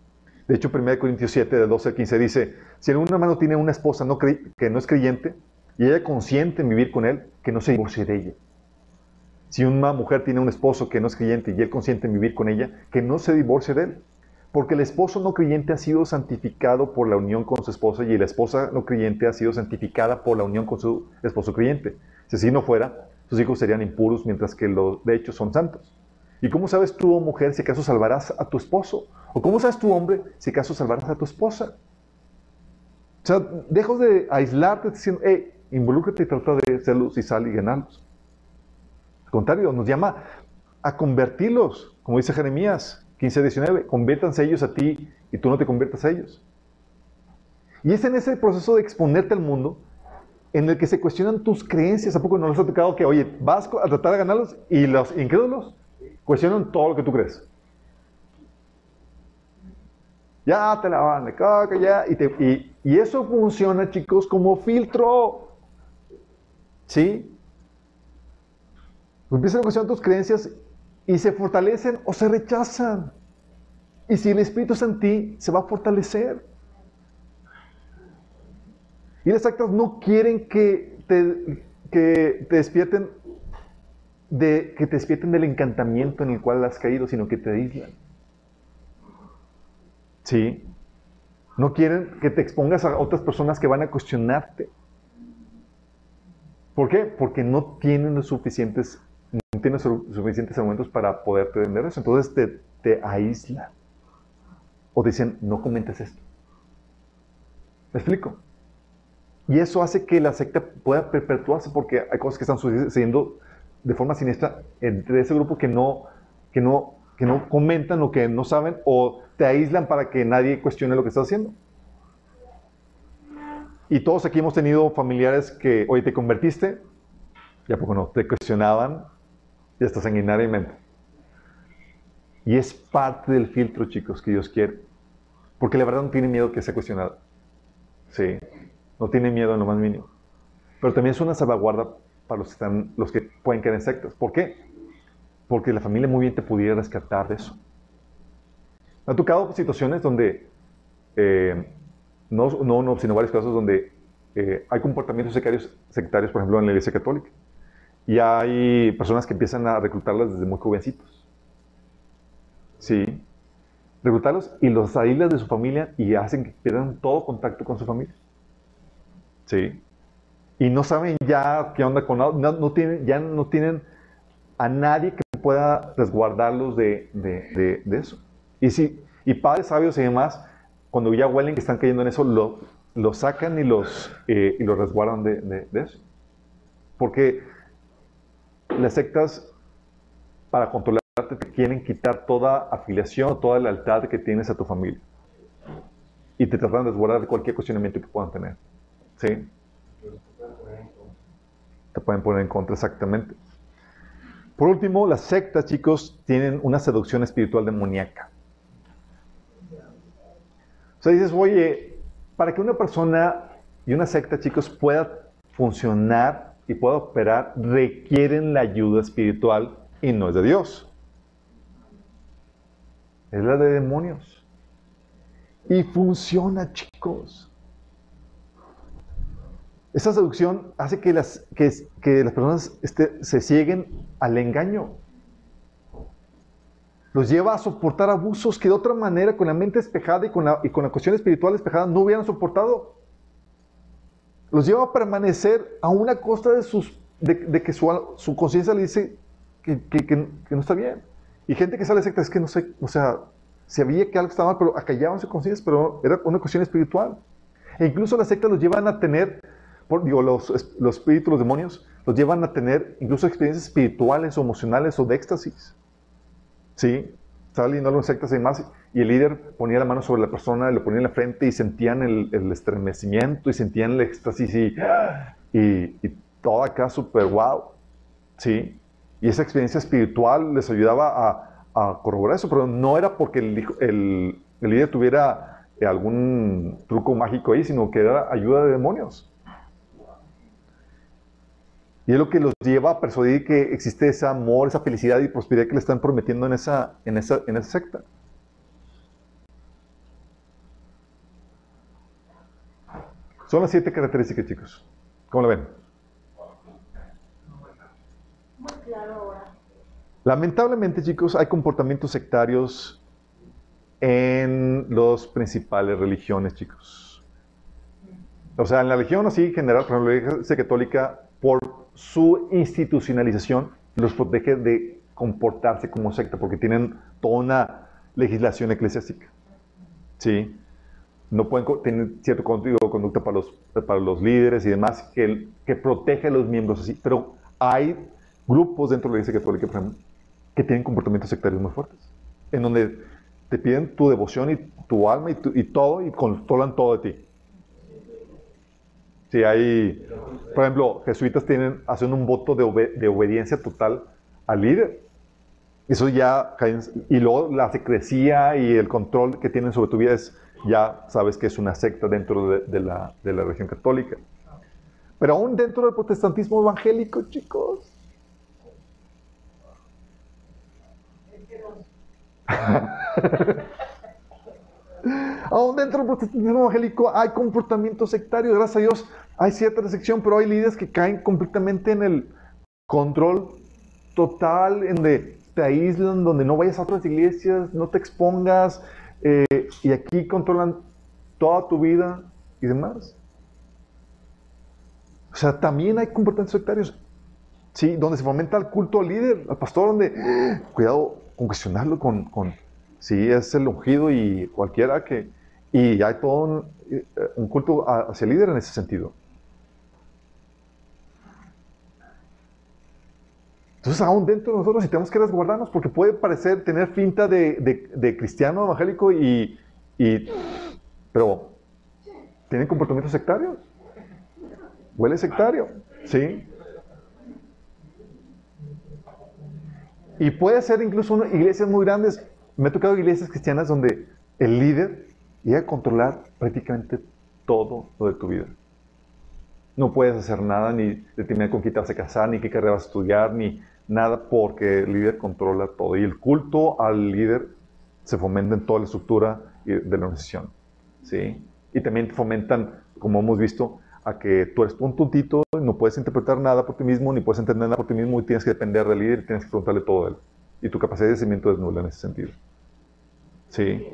De hecho, 1 Corintios 7, del 12 al 15 dice, si algún hermano tiene una esposa no que no es creyente y ella consiente en vivir con él, que no se divorcie de ella. Si una mujer tiene un esposo que no es creyente y él consiente en vivir con ella, que no se divorcie de él. Porque el esposo no creyente ha sido santificado por la unión con su esposa y la esposa no creyente ha sido santificada por la unión con su esposo creyente. Si así no fuera, sus hijos serían impuros mientras que los de hecho son santos. ¿Y cómo sabes tú, mujer, si acaso salvarás a tu esposo? ¿O cómo sabes tú, hombre, si acaso salvarás a tu esposa? O sea, dejas de aislarte diciendo, hey, involúcrate y trata de ser luz y sal y ganarlos. Contrario, nos llama a convertirlos, como dice Jeremías 15, 19, conviértanse ellos a ti y tú no te conviertas a ellos. Y es en ese proceso de exponerte al mundo en el que se cuestionan tus creencias. ¿A poco no les ha tocado que, oye, vas a tratar de ganarlos y los incrédulos cuestionan todo lo que tú crees? Ya te la van de caca, ya. Y, te- y- y eso funciona, chicos, como filtro. ¿Sí? Empiezan a cuestionar tus creencias y se fortalecen o se rechazan. Y si el Espíritu está en ti, se va a fortalecer. Y las actas no quieren que te, que te despierten de, que te despierten del encantamiento en el cual has caído, sino que te aíslan. ¿Sí? No quieren que te expongas a otras personas que van a cuestionarte. ¿Por qué? Porque no tienen los suficientes, su- suficientes argumentos para poderte vender eso. Entonces te te aíslan. O dicen, no comentes esto. ¿Me explico? Y eso hace que la secta pueda perpetuarse porque hay cosas que están sucediendo de forma siniestra entre ese grupo que no, que no, que no comentan lo que no saben o te aíslan para que nadie cuestione lo que estás haciendo. Y todos aquí hemos tenido familiares que, oye, te convertiste, y a poco no, te cuestionaban, y hasta. Y es parte del filtro, chicos, que Dios quiere. Porque la verdad no tiene miedo que sea cuestionado. Sí, no tiene miedo en lo más mínimo. Pero también es una salvaguarda para los que, están, los que pueden caer en sectas. ¿Por qué? Porque la familia muy bien te pudiera rescatar de eso. Me ha tocado situaciones donde, eh, no, no, no, sino varios casos donde eh, hay comportamientos sectarios, sectarios, por ejemplo, en la Iglesia Católica. Y hay personas que empiezan a reclutarlas desde muy jovencitos. Sí. Reclutarlos y los aíslan de su familia y hacen que pierdan todo contacto con su familia. Sí. Y no saben ya qué onda con no, no tienen, ya no tienen a nadie que pueda resguardarlos de, de, de, eso. Y si, y padres sabios y demás, cuando ya huelen que están cayendo en eso, lo, lo sacan y los, eh, y los resguardan de, eso. Porque las sectas, para controlarte, te quieren quitar toda afiliación, toda lealtad que tienes a tu familia. Y te tratan de resguardar de cualquier cuestionamiento que puedan tener. ¿Sí? Te pueden poner en contra, exactamente. Por último, las sectas, chicos, tienen una seducción espiritual demoníaca. O sea, dices, oye, para que una persona y una secta, chicos, pueda funcionar y pueda operar, requieren la ayuda espiritual y no es de Dios. Es la de demonios. Y funciona, chicos. Esa seducción hace que las, que, que las personas este, se cieguen al engaño. Los lleva a soportar abusos que de otra manera, con la mente despejada y con la, y con la cuestión espiritual despejada, no hubieran soportado. Los lleva a permanecer a una costa de, sus, de, que su, su conciencia le dice que, que, no está bien. Y gente que sale de secta es que no sé, o sea, sabía que algo estaba mal, pero acallaban su conciencia, pero era una cuestión espiritual. E incluso las sectas los llevan a tener digo, los, los espíritus, los demonios, los llevan a tener incluso experiencias espirituales o emocionales o de éxtasis. ¿Sí? Estaba leyendo sectas y más, y el líder ponía la mano sobre la persona, lo ponía en la frente y sentían el, el estremecimiento y sentían el éxtasis y, y, todo acá súper wow. ¿Sí? Y esa experiencia espiritual les ayudaba a, a corroborar eso, pero no era porque el, el, el líder tuviera algún truco mágico ahí, sino que era ayuda de demonios. Y es lo que los lleva a persuadir que existe ese amor, esa felicidad y prosperidad que le están prometiendo en esa, en esa, en esa secta. Son las siete características, chicos. ¿Cómo lo ven? Muy claro ahora. Lamentablemente, chicos, hay comportamientos sectarios en las principales religiones, chicos. O sea, en la religión así en general, por ejemplo, la Iglesia Católica, por su institucionalización los protege de comportarse como secta, porque tienen toda una legislación eclesiástica. ¿Sí? No pueden tener cierto código de conducta para los, para los líderes y demás que, que protege a los miembros así. Pero hay grupos dentro de la Iglesia Católica, que tienen comportamientos sectarios muy fuertes, en donde te piden tu devoción y tu alma y, y todo y controlan todo de ti. Si hay, por ejemplo, jesuitas tienen, hacen un voto de, de obediencia total al líder. Eso ya, y luego la secrecía y el control que tienen sobre tu vida es, ya sabes que es una secta dentro de, de la, de la religión católica. Pero aún dentro del protestantismo evangélico, chicos. Aún dentro del protestantismo evangélico hay comportamientos sectarios, gracias a Dios hay cierta recepción, pero hay líderes que caen completamente en el control total, en de te aíslan, donde no vayas a otras iglesias, no te expongas, eh, y aquí controlan toda tu vida y demás. O sea, también hay comportamientos sectarios, ¿sí? Donde se fomenta el culto al líder, al pastor, donde, cuidado con cuestionarlo, con Sí, es el ungido y cualquiera que... Y hay todo un, eh, culto hacia el líder en ese sentido. Entonces, aún dentro de nosotros, y tenemos que resguardarnos, porque puede parecer tener finta de, de- cristiano evangélico y, y- Pero, ¿tienen comportamientos sectarios? Huele sectario, ¿sí? Y puede ser incluso iglesias muy grandes. Me ha tocado iglesias cristianas donde el líder llega a controlar prácticamente todo lo de tu vida. No puedes hacer nada, ni determinar con quién te vas a casar, ni qué carrera vas a estudiar, ni nada, porque el líder controla todo. Y el culto al líder se fomenta en toda la estructura de la organización. ¿sí? Y también fomentan, como hemos visto, a que tú eres un tontito, no puedes interpretar nada por ti mismo, ni puedes entender nada por ti mismo, y tienes que depender del líder, y tienes que preguntarle todo a él. Y tu capacidad de discernimiento es nula en ese sentido. ¿Sí?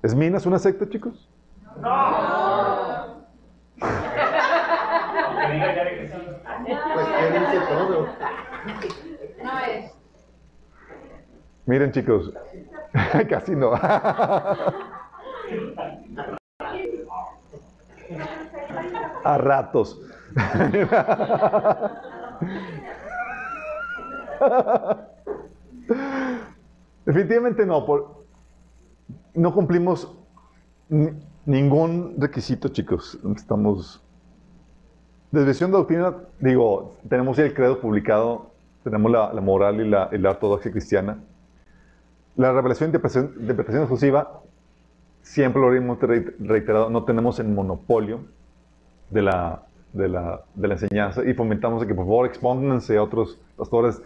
¿Es Minas una secta, chicos? Aunque diga ya que sí. Pues dice todo. No es. Miren, chicos, casi no. A ratos. Definitivamente no. por- no cumplimos ni- ningún requisito, chicos. Estamos. Desviación de doctrina, digo, tenemos el credo publicado, tenemos la, moral y la, y la ortodoxia cristiana. La revelación de interpretación, interpretación exclusiva, siempre lo hemos re- reiterado, no tenemos el monopolio de la, de la, de la enseñanza y fomentamos que por favor expónganse a otros pastores,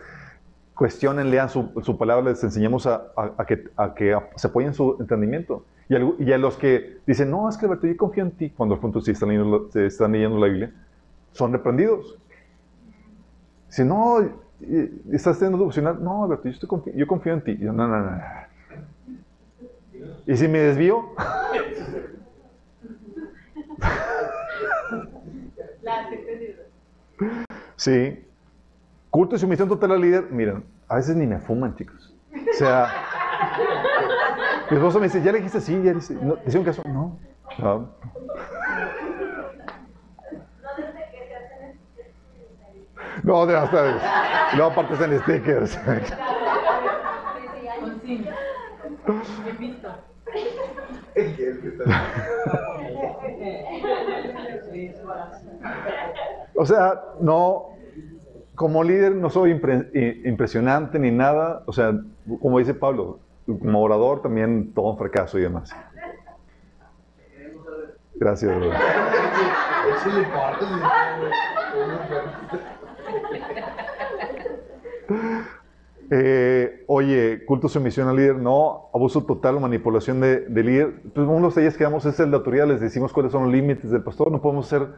cuestionen, lean su, su palabra, les enseñamos a, a- que, a que se apoyen su entendimiento. Y, a los que dicen, no, es que Alberto, yo confío en ti, cuando punto sí están leyendo, están leyendo la Biblia, son reprendidos. Si no, estás teniendo devocional, no, Alberto, yo, estoy confi- yo confío en ti. Y yo, no, no, no. ¿Y si me desvío? Sí. Culto y sumisión total al líder. Miren, a veces ni me fuman, chicos. O sea, mi esposo me dice, ¿ya le dijiste sí? ¿Ya le dijiste? ¿No? ¿Te hicieron caso? No. No. No, de hasta. No, aparte en stickers. Con sí. Bien visto. El que está- O sea, no, como líder no soy impresionante ni nada. O sea, como dice Pablo, como orador también todo un fracaso y demás. Gracias. Eh, oye, culto sumisión al líder, no, abuso total manipulación de, de líder. Pues uno de los talleres que damos es el de autoridad, les decimos cuáles son los límites del pastor, no podemos hacer,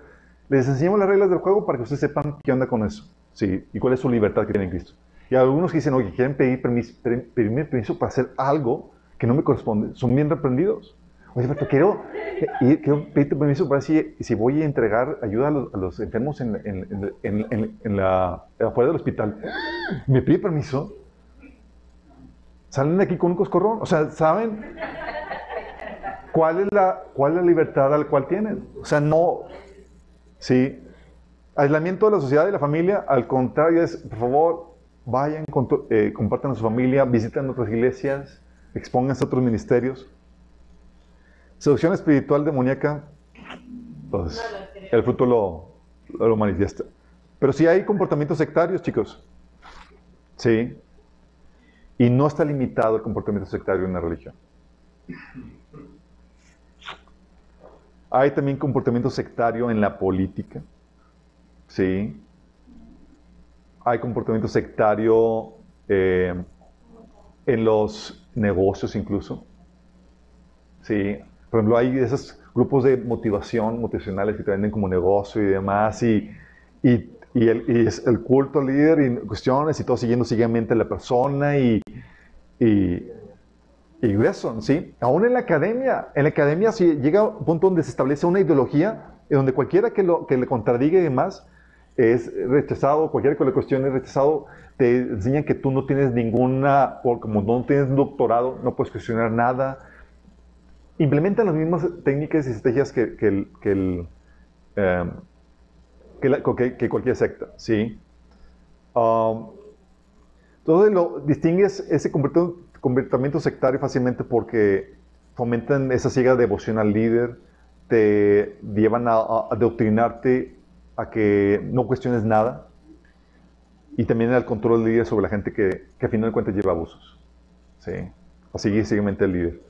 les enseñamos las reglas del juego para que ustedes sepan qué onda con eso, sí, y cuál es su libertad que tiene en Cristo. Y algunos que dicen, oye, quieren pedir permiso, permiso para hacer algo que no me corresponde, son bien reprendidos. Quiero, quiero pedirte permiso para si, si voy a entregar ayuda a los, enfermos en, en- en- en- la, afuera del hospital. ¿Me pide permiso? Salen de aquí con un coscorrón. O sea, ¿saben cuál es la, cuál es la libertad al cual tienen? O sea, no. Sí. Aislamiento de la sociedad y la familia, al contrario, es, por favor, vayan, eh, compartan a su familia, visiten otras iglesias, expónganse a otros ministerios. Seducción espiritual demoníaca, pues, el fruto lo, lo manifiesta. Pero sí hay comportamientos sectarios, chicos. Sí. Y no está limitado el comportamiento sectario en la religión. Hay también comportamiento sectario en la política. Sí. Hay comportamiento sectario eh, en los negocios incluso. Sí. Por ejemplo, hay esos grupos de motivación, motivacionales que te venden como negocio y demás. Y, y, y el, y es el culto al líder y cuestiones y todo siguiendo ciegamente a la persona y, y, y eso, ¿sí? Aún en la academia, en la academia si llega un punto donde se establece una ideología y donde cualquiera que, lo, que le contradiga y demás es rechazado, cualquiera que le cuestione es rechazado, te enseñan que tú no tienes ninguna, o como no tienes doctorado, no puedes cuestionar nada. Implementan las mismas técnicas y estrategias que, que, el- que el, em, que, la- que- cualquier secta, ¿sí? Um, entonces lo distingues ese comportamiento, sectario fácilmente porque fomentan esa ciega devoción al líder, te llevan a, a a que no cuestiones nada y también al control del líder sobre la gente que, que a final de cuentas lleva abusos. ¿sí? A seguir ciegamente al líder.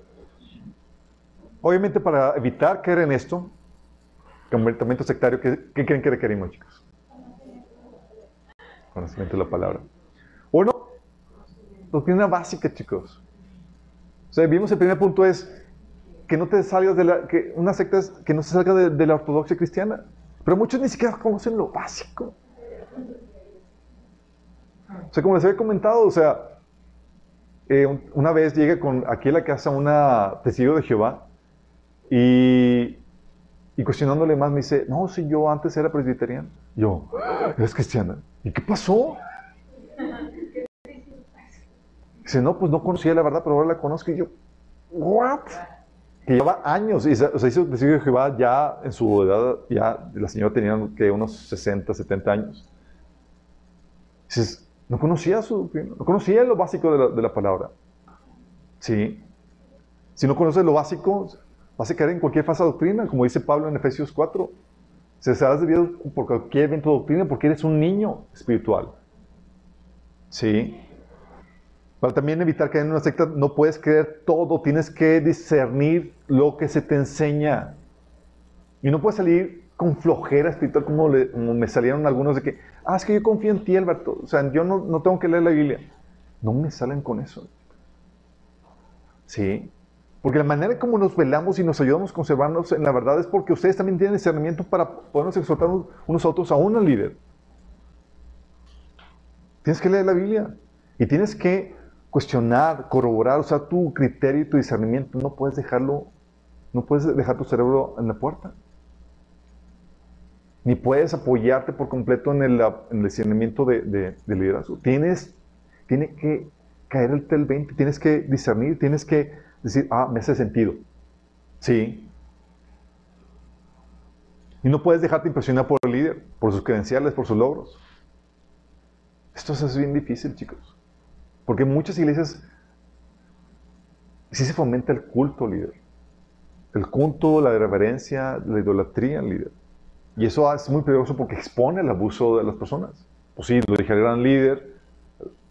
Obviamente para evitar caer en esto, comportamiento sectario, ¿qué, qué creen que requerimos, chicos? Conocimiento de la palabra. Uno, doctrina básica, chicos. O sea, vimos el primer punto es que no te salgas de la, que una secta es que no se salga de, de la ortodoxia cristiana. Pero muchos ni siquiera conocen lo básico. O sea, como les había comentado, o sea, eh, un- una vez llegué con, aquí a la casa una testigo de Jehová y, y cuestionándole más me dice, no, si yo antes era presbiteriano. Yo, "Ah, ¿eres cristiana? ¿Y qué pasó? Dice, no, pues no conocía la verdad, pero ahora la conozco. Y yo, ¿what? Que lleva años, y o sea, hizo de Jehová ya en su edad, ya la señora tenía que unos 60, 70 años. Dices, no conocía su no conocía lo básico de la, de la palabra. Sí. Si no conoces lo básico, vas a caer en cualquier falsa doctrina, como dice Pablo en Efesios 4. Se serás debido por cualquier evento de doctrina porque eres un niño espiritual. Sí. Para también evitar caer en una secta, no puedes creer todo, tienes que discernir lo que se te enseña. Y no puedes salir con flojera espiritual como, como me salieron algunos de que, ah, es que yo confío en ti, Alberto. O sea, yo no, no tengo que leer la Biblia. No me salen con eso. Sí. Porque la manera como nos velamos y nos ayudamos a conservarnos en la verdad es porque ustedes también tienen discernimiento para podernos exhortar unos a otros, aún al líder. Tienes que leer la Biblia y tienes que cuestionar, corroborar, usar tu criterio y tu discernimiento. No puedes dejarlo, no puedes dejar tu cerebro en la puerta. Ni puedes apoyarte por completo en el, en el discernimiento de, de- de liderazgo. Tienes, tiene que caerte el 20, tienes que discernir, tienes que decir, ah, me hace sentido. Sí. Y no puedes dejarte impresionar por el líder, por sus credenciales, por sus logros. Esto es bien difícil, chicos. Porque en muchas iglesias sí se fomenta el culto al líder. El culto, la reverencia, la idolatría al líder. Y eso es muy peligroso porque expone el abuso de las personas. Pues sí, lo dijeron al líder,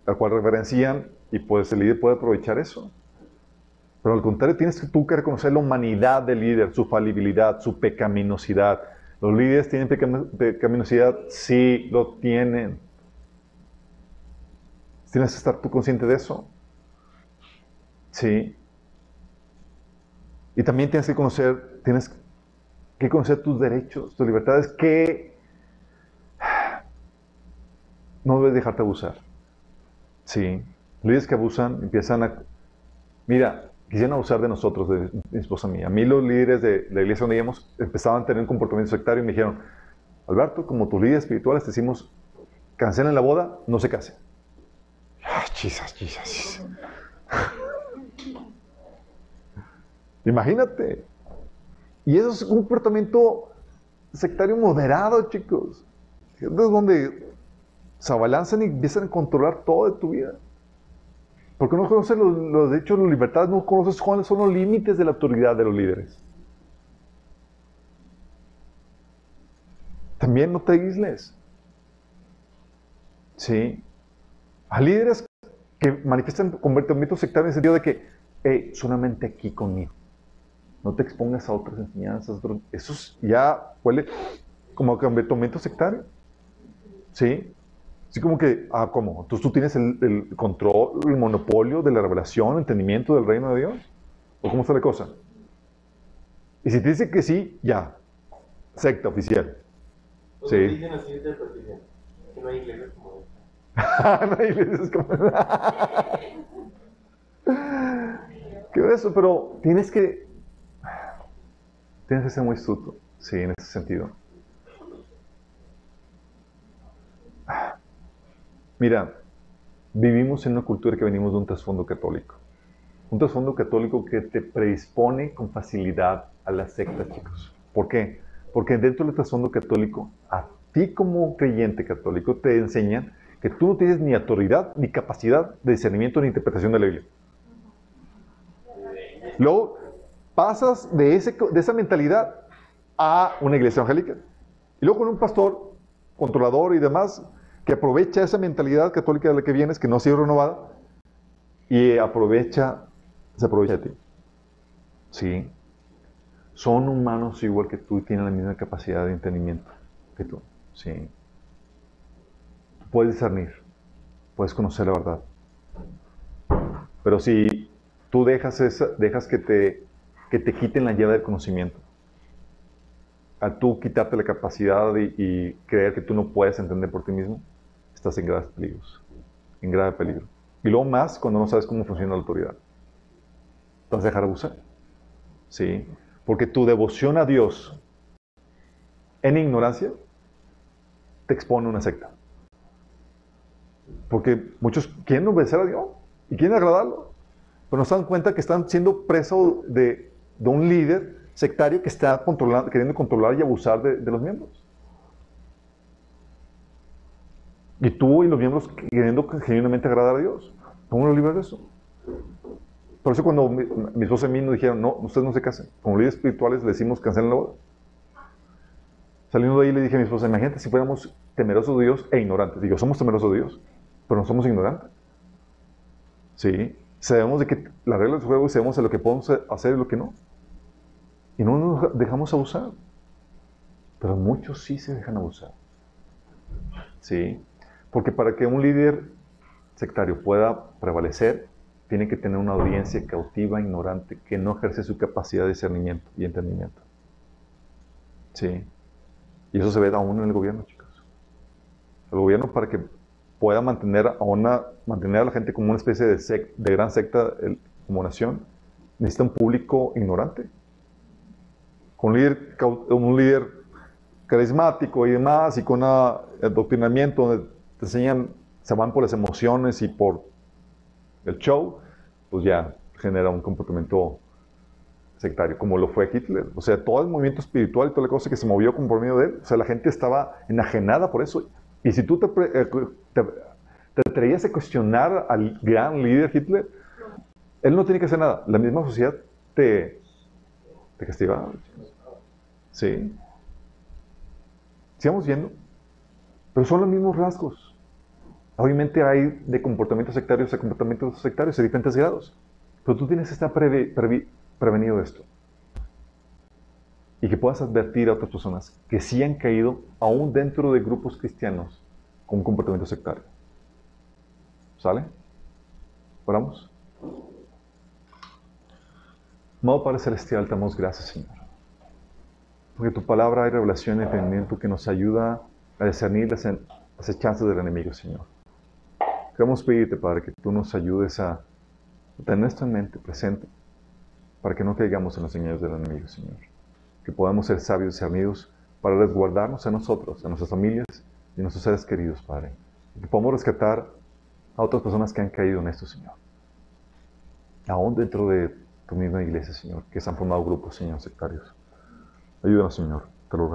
al cual reverencian, y pues el líder puede aprovechar eso. Pero al contrario, tienes tú que reconocer la humanidad del líder, su falibilidad, su pecaminosidad. ¿Los líderes tienen pecam- pecaminosidad? Sí, lo tienen. Tienes que estar tú consciente de eso. Sí. Y también tienes que conocer, tienes que conocer tus derechos, tus libertades, que no debes dejarte abusar. Sí. Líderes que abusan empiezan a... Mira, quisieran abusar de nosotros, de mi esposa mía. A mí los líderes de la iglesia donde íbamos empezaban a tener un comportamiento sectario y me dijeron, Alberto, como tus líderes espirituales te decimos, cancelen la boda, no se casen. Ah, Jesus, Jesus. Imagínate. Y eso es un comportamiento sectario moderado, chicos. Es donde se abalanzan y empiezan a controlar todo de tu vida. Porque no conoces los, los derechos, las libertades, no conoces cuáles son los límites de la autoridad de los líderes. También no te aísles. Sí. A líderes que manifiestan comportamiento sectario en el sentido de que, hey, solamente aquí conmigo. No te expongas a otras enseñanzas. Eso es- ya huele como comportamiento sectario. Sí. Así como que, ah, ¿cómo? Entonces tú tienes el, el control, el monopolio de la revelación, el entendimiento del reino de Dios. ¿O cómo está la cosa? Y si te dice que sí, ya. Secta oficial. Todos Sí. dicen así de. Que no hay iglesias como esta. no hay veces como... Qué eso, pero tienes que... Tienes que ser muy astuto, sí, en ese sentido. Mira, vivimos en una cultura que venimos de un trasfondo católico. Un trasfondo católico que te predispone con facilidad a las sectas, chicos. ¿Por qué? Porque dentro del trasfondo católico, a ti como creyente católico te enseñan que tú no tienes ni autoridad, ni capacidad de discernimiento ni interpretación de la Biblia. Luego pasas de, ese, de esa mentalidad a una iglesia evangélica. Y luego con un pastor controlador y demás que aprovecha esa mentalidad católica de la que vienes, que no ha sido renovada, y aprovecha, se aprovecha de ti. Sí. Son humanos igual que tú y tienen la misma capacidad de entendimiento que tú. Sí. Puedes discernir, puedes conocer la verdad. Pero si tú dejas, esa, dejas que, te, que te quiten la llave del conocimiento, a tú quitarte la capacidad y, y, creer que tú no puedes entender por ti mismo, en graves peligros, en grave peligro. Y luego más cuando no sabes cómo funciona la autoridad. Te vas a dejar abusar. ¿Sí? Porque tu devoción a Dios en ignorancia te expone a una secta. Porque muchos quieren obedecer a Dios y quieren agradarlo, pero no se dan cuenta que están siendo presos de, de un líder sectario que está controlando, queriendo controlar y abusar de, de, los miembros. Y tú y los miembros queriendo genuinamente agradar a Dios. ¿Cómo lo libras de eso? Por eso cuando mi, mis y mí nos dijeron, no, ustedes no se casen. Como líderes espirituales le decimos, cancelen la boda. Saliendo de ahí le dije a mi esposa, imagínate si fuéramos temerosos de Dios e ignorantes. Digo, somos temerosos de Dios, pero no somos ignorantes. Sí, sabemos de que las reglas del juego y sabemos de lo que podemos hacer y lo que no. Y no nos dejamos abusar. Pero muchos sí se dejan abusar. Sí, porque para que un líder sectario pueda prevalecer, tiene que tener una audiencia cautiva, ignorante, que no ejerce su capacidad de discernimiento y entendimiento. Sí. Y eso se ve aún en el gobierno, chicos. El gobierno para que pueda mantener a, una, mantener a la gente como una especie de, sec, de gran secta el, como nación, necesita un público ignorante. Con un líder, un líder carismático y demás, y con un adoctrinamiento donde te enseñan, se van por las emociones y por el show, pues ya genera un comportamiento sectario, como lo fue Hitler. O sea, todo el movimiento espiritual y toda la cosa que se movió con por medio de él, o sea, la gente estaba enajenada por eso. Y si tú te, te, te atrevías a cuestionar al gran líder Hitler, él no tiene que hacer nada. La misma sociedad te, te castigaba. Sí. Sigamos viendo. Pero son los mismos rasgos. Obviamente hay de comportamientos sectarios a comportamientos sectarios de diferentes grados. Pero tú tienes que estar pre, pre, prevenido de esto. Y que puedas advertir a otras personas que sí han caído aún dentro de grupos cristianos con un comportamiento sectario. ¿Sale? Oramos. Amado Padre Celestial, te damos gracias, Señor. Porque tu palabra hay revelación y entendimiento que nos ayuda a discernir las acechanzas del enemigo, Señor. Queremos pedirte, Padre, que tú nos ayudes a tener en mente, presente, para que no caigamos en los engaños del enemigo, Señor. Que podamos ser sabios y discernidos para resguardarnos a nosotros, a nuestras familias y a nuestros seres queridos, Padre. Que podamos rescatar a otras personas que han caído en esto, Señor. Aún dentro de tu misma iglesia, Señor, que se han formado grupos, Señor, sectarios. Ayúdanos, Señor. Te lo.